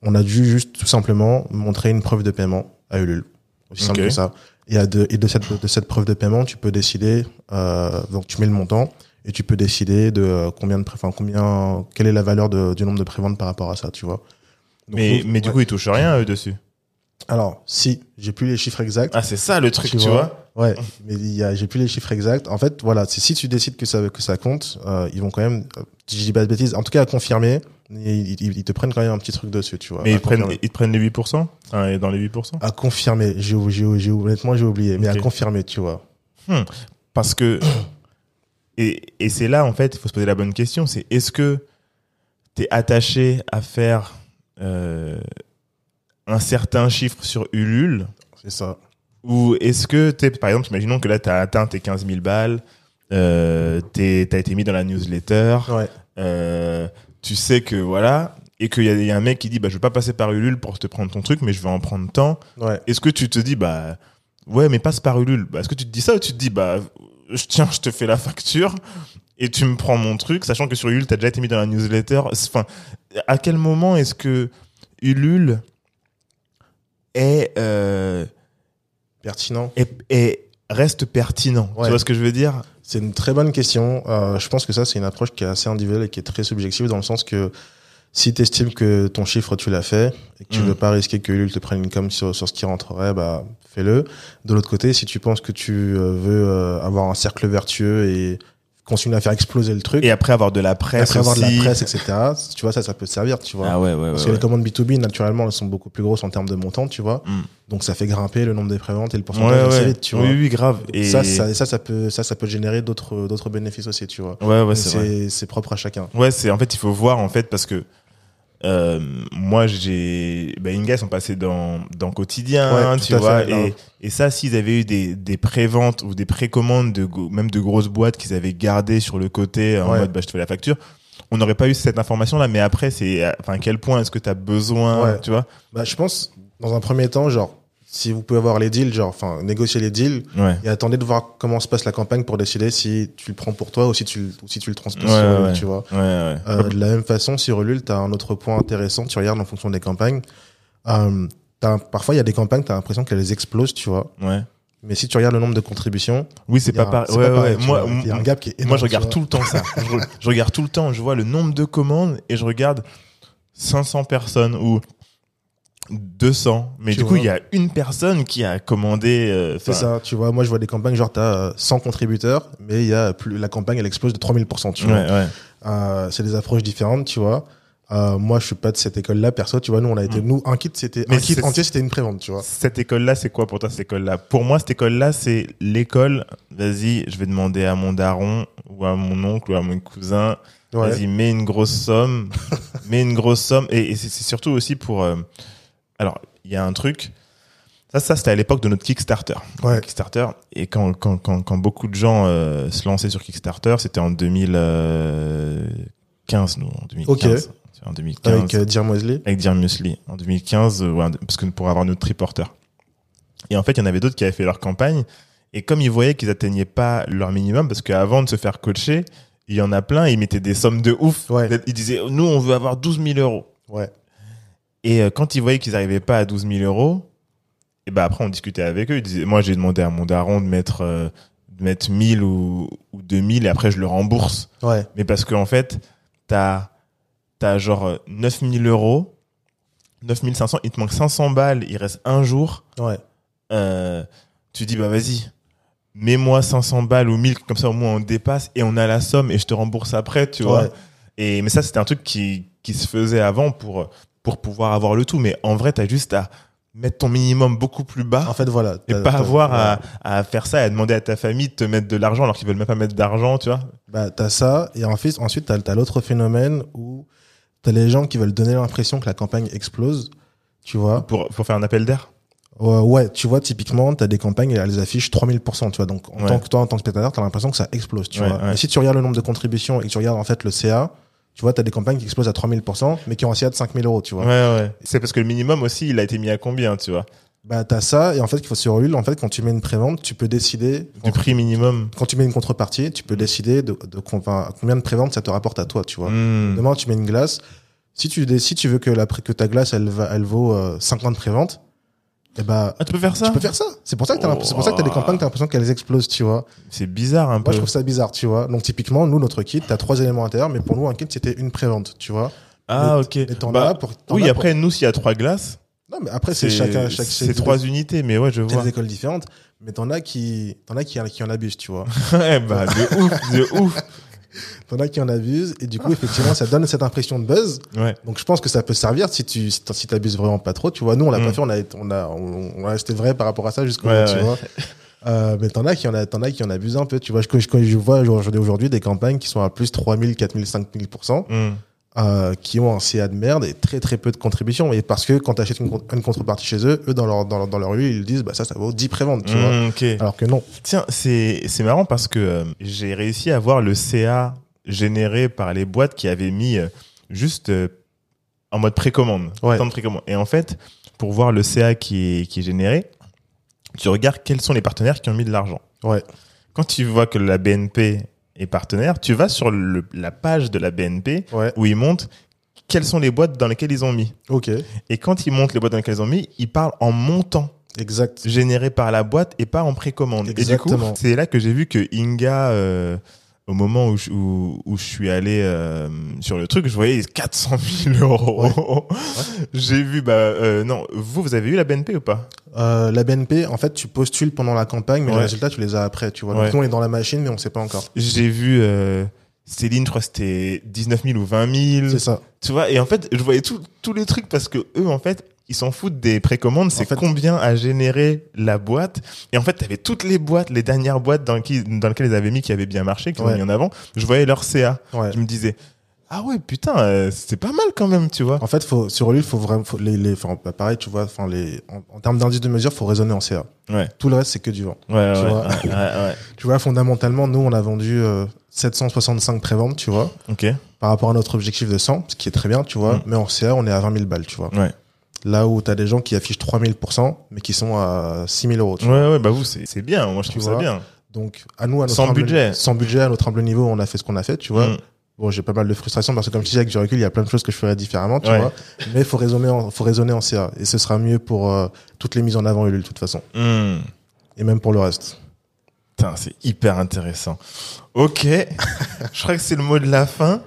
on a dû juste tout simplement montrer une preuve de paiement à Ulule. Aussi simple Ok. que ça. Et, à de, et de, cette, de cette preuve de paiement, tu peux décider, euh, donc tu mets le montant et tu peux décider de euh, combien de, enfin, combien, quelle est la valeur de, du nombre de préventes par rapport à ça, tu vois. Donc, Mais, mais du coup, ils touchent rien, eux, dessus. alors, si, j'ai plus les chiffres exacts. Ah, c'est ça le truc, tu, vois. Ouais, mais il y a, j'ai plus les chiffres exacts. En fait, voilà, c'est si tu décides que ça, que ça compte, euh, ils vont quand même, euh, je dis pas de bêtises, en tout cas à confirmer, ils, ils- ils te prennent quand même un petit truc dessus, tu vois. Mais ils prennent, confirmer. ils te prennent les 8% Enfin, et dans les 8% À confirmer, j'ai, j'ai, honnêtement, j'ai oublié, mais à confirmer, tu vois. Parce que, et, et c'est là, en fait, il faut se poser la bonne question, c'est est-ce que tu es attaché à faire euh, un certain chiffre sur Ulule C'est ça. ou est-ce que, t'es, par exemple, imaginons que là, tu as atteint tes 15 000 balles, euh, t'as été mis dans la newsletter, Ouais. euh, tu sais que voilà, et qu'il y, a- il y a un mec qui dit bah, je vais pas passer par Ulule pour te prendre ton truc, mais je vais en prendre tant. Ouais. Est-ce que tu te dis bah ouais, mais passe par Ulule bah, Est-ce que tu te dis ça ou tu te dis bah je tiens, je te fais la facture et tu me prends mon truc, sachant que sur Ulule t'as déjà été mis dans la newsletter. Enfin, à quel moment est-ce que Ulule est, euh, Pertinent. est- reste pertinent? Ouais. Tu vois ce que je veux dire? C'est une très bonne question. Euh, je pense que ça, c'est une approche qui est assez individuelle et qui est très subjective dans le sens que si tu estimes que ton chiffre, tu l'as fait et que tu Mm. veux pas risquer que Ulule te prenne une com sur, sur ce qui rentrerait, bah, fais-le. De l'autre côté, si tu penses que tu euh, veux euh, avoir un cercle vertueux et continuer à faire exploser le truc, Et après avoir de la presse après avoir de la presse, etc., tu vois, ça, ça peut te servir, tu vois. Ah ouais, ouais, ouais. Parce que les commandes B2B, naturellement, elles sont beaucoup plus grosses en termes de montant, tu vois. Mm. Donc, ça fait grimper le nombre des préventes et le pourcentage ouais. vite, tu oui, vois. oui, grave. Et Ça, ça, ça, ça peut, ça, ça peut générer d'autres, d'autres bénéfices aussi, tu vois. ouais, ouais, Mais c'est vrai. c'est, c'est propre à chacun. Ouais, c'est en fait il faut voir en fait parce que euh, moi j'ai bah, Inga sont passés dans dans quotidien Ouais, tu vois fait, et et ça s'ils avaient eu des des préventes ou des précommandes de même de grosses boîtes qu'ils avaient gardées sur le côté en Ouais. mode bah je te fais la facture on n'aurait pas eu cette information là mais après c'est enfin à quel point est-ce que tu as besoin Ouais. tu vois? Bah, je pense, dans un premier temps, genre, si vous pouvez avoir les deals, genre, enfin, négocier les deals ouais et attendez de voir comment se passe la campagne pour décider si tu le prends pour toi ou si tu, le- ou si tu le transposes Ouais, sur ouais, Ulule, ouais. tu vois. Euh, de la même façon, sur Ulule, t'as un autre point intéressant, tu regardes en fonction des campagnes. Euh, parfois, il y a des campagnes, t'as l'impression qu'elles explosent, tu vois. ouais Mais si tu regardes le nombre de contributions, oui c'est pas c'est ouais pas ouais pareil, tu moi il y a un gap qui est énorme. Moi, je regarde tu tout le temps ça. je, je regarde tout le temps. Je vois le nombre de commandes et je regarde 500 personnes ou 200. Mais Tu du coup, il y a une personne qui a commandé. euh, C'est ça, tu vois. Moi, je vois des campagnes, genre, t'as euh, 100 contributeurs, mais il y a plus, la campagne, elle explose de 3000%, tu vois. Ouais, ouais. Euh, c'est des approches différentes, tu vois. Euh, moi, je suis pas de cette école-là, perso, tu vois. Nous, on a été, Mm. nous, un kit, c'était, un kit entier, c'était une prévente, tu vois. Cette école-là, c'est quoi pour toi cette école-là? Pour moi, cette école-là, c'est l'école. Vas-y, je vais demander à mon daron ou à mon oncle ou à mon cousin. Ouais. Vas-y, mets une grosse somme, mets une grosse somme. Et, et c'est c'est surtout aussi pour. Alors, il y a un truc. Ça, ça c'était à l'époque de notre Kickstarter. Ouais. Kickstarter. Et quand, quand, quand, quand beaucoup de gens euh, se lançaient sur Kickstarter, c'était en 2015, nous, en 2015. Ok. C'est En 2015. Avec euh, Dear Mosley. Avec Dear en 2015, euh, ouais, parce que pour avoir notre triporteur. Et en fait, il y en avait d'autres qui avaient fait leur campagne. Et comme ils voyaient qu'ils atteignaient pas leur minimum, parce qu'avant de se faire coacher, il y en a plein, ils mettaient des sommes de ouf. Ouais. Ils disaient, nous, on veut avoir 12 000 euros. Ouais. Et euh, quand ils voyaient qu'ils n'arrivaient pas à 12 000 euros, et ben après, on discutait avec eux. Ils disaient, moi, j'ai demandé à mon daron de mettre, euh, de mettre 1000 ou, ou 2000 et après, je le rembourse. Ouais. Mais parce qu'en fait, t'as, t'as genre euh, 9000 euros, 9500, il te manque 500 balles, il reste un jour, Ouais. euh, tu dis, bah vas-y, mets-moi 500 balles ou 1000, comme ça au moins on dépasse et on a la somme et je te rembourse après, tu vois. Ouais. Et, mais ça, c'était un truc qui, qui se faisait avant pour, pour pouvoir avoir le tout. Mais en vrai, t'as juste à mettre ton minimum beaucoup plus bas. En fait, voilà. et pas avoir ouais. à, à faire ça et à demander à ta famille de te mettre de l'argent alors qu'ils veulent même pas mettre d'argent, tu vois. Bah, t'as ça, et ensuite, ensuite t'as, t'as l'autre phénomène où T'as les gens qui veulent donner l'impression que la campagne explose, tu vois. Pour, pour faire un appel d'air Ouais, ouais, tu vois, typiquement, t'as des campagnes, elles affichent 3000%, tu vois. Donc, en Ouais. tant que toi, en tant que spectateur, t'as l'impression que ça explose, tu Ouais, vois. Mais si tu regardes le nombre de contributions et que tu regardes, en fait, le CA, tu vois, t'as des campagnes qui explosent à 3000%, mais qui ont un CA de 5000 euros, tu Ouais, vois. ouais. C'est parce que le minimum aussi, il a été mis à combien, tu vois? Bah, t'as ça, et en fait, qu'il faut sur Ulule, en fait, quand tu mets une prévente, tu peux décider, Du prix minimum. quand tu mets une contrepartie, tu peux décider de, de, enfin, combien de préventes ça te rapporte à toi, tu vois. Hmm. Demain, tu mets une glace. Si tu, si tu veux que, la, que ta glace, elle, va, elle vaut euh, 50 préventes, eh bah, Ah, tu peux faire ça tu peux faire ça. C'est pour ça que t'as c'est pour ça que t'as des campagnes, t'as l'impression qu'elles explosent, tu vois. C'est bizarre un Moi, peu. je trouve ça bizarre, tu vois. Donc, typiquement, nous, notre kit, t'as trois éléments intérieurs, mais pour nous, un kit, c'était une prévente, tu vois. Ah, ok. mais t'en Bah, as pour, t'en oui, as après, nous, s'il y a trois glaces, Non, mais après, c'est chacun, chaque, c'est trois unités, mais ouais, je c'est vois. des écoles différentes. Mais t'en as qui, t'en as qui, qui en abusent, tu vois. ouais, bah, de ouf, de ouf. T'en as qui en abusent, et du coup, effectivement, ça donne cette impression de buzz. Ouais. Donc, je pense que ça peut servir si tu, si t'abuses vraiment pas trop, tu vois. Nous, on l'a Mm. pas fait, on a, on a, on, a resté vrai par rapport à ça jusqu'au Ouais, bout, tu ouais. vois. Euh, mais t'en as qui en a, t'en as qui en abusent un peu, tu vois. Je, je, je vois aujourd'hui, aujourd'hui des campagnes qui sont à plus 3000, 4000, 5000%. Hmm. Euh, qui ont un CA de merde et très très peu de contributions. Et parce que quand tu achètes une, con- une contrepartie chez eux, eux dans leur, dans leur, dans leur rue, ils disent bah ça, ça vaut 10 préventes, tu vois. Hmm, ok. Alors que non. Tiens, c'est c'est marrant parce que euh, j'ai réussi à voir le CA généré par les boîtes qui avaient mis euh, juste en mode précommande, Ouais. temps de précommande. Et en fait, pour voir le CA qui est, qui est généré, tu regardes quels sont les partenaires qui ont mis de l'argent. Ouais. Quand tu vois que la BNP est partenaire, tu vas sur le- la page de la BNP Ouais. où ils montrent quelles sont les boîtes dans lesquelles ils ont mis. Ok. Et quand ils montrent les boîtes dans lesquelles ils ont mis, ils parlent en montant Exact. généré par la boîte et pas en précommande. Et du coup, Exactement. c'est là que j'ai vu que Inga, euh, au moment où je, où, où je suis allé euh, sur le truc, je voyais 400 000 euros. J'ai vu, bah euh, non, vous, vous avez eu la BNP ou pas? Euh, la BNP, en fait, tu postules pendant la campagne, mais Ouais. les résultats, tu les as après, tu vois. Donc nous, on est dans la machine, mais on sait pas encore. J'ai vu euh, Céline, je crois que c'était 19 000 ou 20 000. C'est ça. Tu vois, et en fait, je voyais tout- tous les trucs parce que eux, en fait, ils s'en foutent des précommandes. C'est fait- combien a généré la boîte. Et en fait, t'avais toutes les boîtes, les dernières boîtes dans, qui, dans lesquelles ils avaient mis qui avaient bien marché, qui ont Ouais. mis en avant. Je voyais leur CA. Ouais. Je me disais, ah ouais, putain, euh, c'est pas mal quand même, tu vois. En fait, faut, sur Ulule, faut vraiment, faut les, les, enfin, bah, pareil, tu vois, enfin, les, en, en termes d'indice de mesure, faut raisonner en CA. Ouais. Tout le reste, c'est que du vent. Ouais, Tu ouais, vois. Tu vois, fondamentalement, nous, on a vendu euh, 765 préventes, tu vois, Ok. par rapport à notre objectif de 100, ce qui est très bien, tu vois. Mm. Mais en CA, on est à 20 000 balles, tu vois. Ouais. Là où t'as des gens qui affichent 3000%, mais qui sont à 6000 euros, tu Ouais, vois. ouais, bah vous, c'est c'est bien. Moi, je Tu trouve ça vois. bien. Donc, à nous, à notre Sans humble- budget. Sans budget, à notre humble niveau, on a fait ce qu'on a fait, tu vois. Mm. Bon, j'ai pas mal de frustration parce que comme je disais, avec du recul, il y a plein de choses que je ferais différemment, tu Ouais. vois. Mais il faut raisonner en, faut raisonner en CA. Et ce sera mieux pour euh, toutes les mises en avant Ulule, de toute façon. Mm. Et même pour le reste. Putain, c'est hyper intéressant. Ok, je crois que c'est le mot de la fin.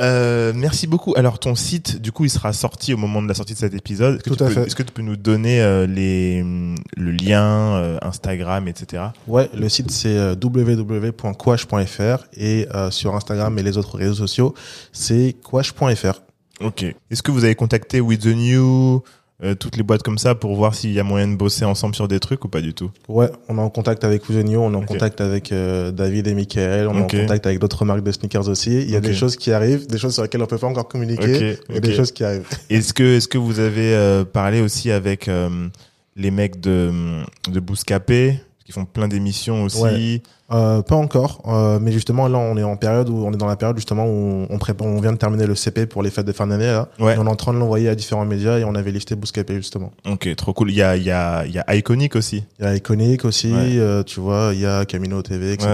Euh, merci beaucoup. Alors ton site, du coup, il sera sorti au moment de la sortie de cet épisode. Est-ce que, Tout tu à peux, fait. est-ce que tu peux nous donner euh, les, hum, le lien, euh, Instagram, etc. Ouais, le site c'est euh, www.quash.fr et euh, sur Instagram et les autres réseaux sociaux, c'est quash.fr. Ok. Est-ce que vous avez contacté With the New, euh, toutes les boîtes comme ça, pour voir s'il y a moyen de bosser ensemble sur des trucs ou pas du tout Ouais, on est en contact avec Fusionio, on est en contact avec euh, David et Michael, on est en contact avec d'autres marques de sneakers aussi. Il y a des choses qui arrivent, des choses sur lesquelles on peut pas encore communiquer, et des choses qui arrivent. Est-ce que, est-ce que vous avez euh, parlé aussi avec euh, les mecs de, de Bouscapé, qui font plein d'émissions aussi Ouais. Euh, pas encore, euh, mais justement là on est en période où on est dans la période justement où on, prépare, on vient de terminer le CP pour les fêtes de fin d'année là. Ouais. Et on est en train de l'envoyer à différents médias et on avait listé Bouscapé justement. Ok, trop cool. Il y a, il y a, il y a Iconic aussi. Il y a Iconic aussi, Ouais. euh, tu vois, il y a Camino TV, etc.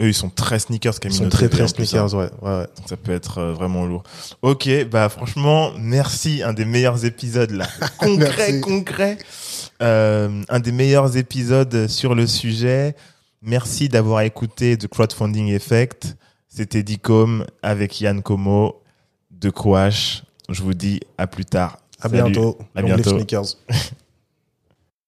Eux, ils sont très sneakers, Ils Camino sont très TV, très hein. sneakers, ouais, ouais, ouais. Ça peut être euh, vraiment lourd. Ok, bah franchement, merci. Un des meilleurs épisodes là. Concret, concret. Euh, un des meilleurs épisodes sur le sujet. Merci d'avoir écouté The Crowdfunding Effect. C'était Dicom avec Yann Como de Quash. Je vous dis à plus tard. À Salut. bientôt. À bientôt. sneakers.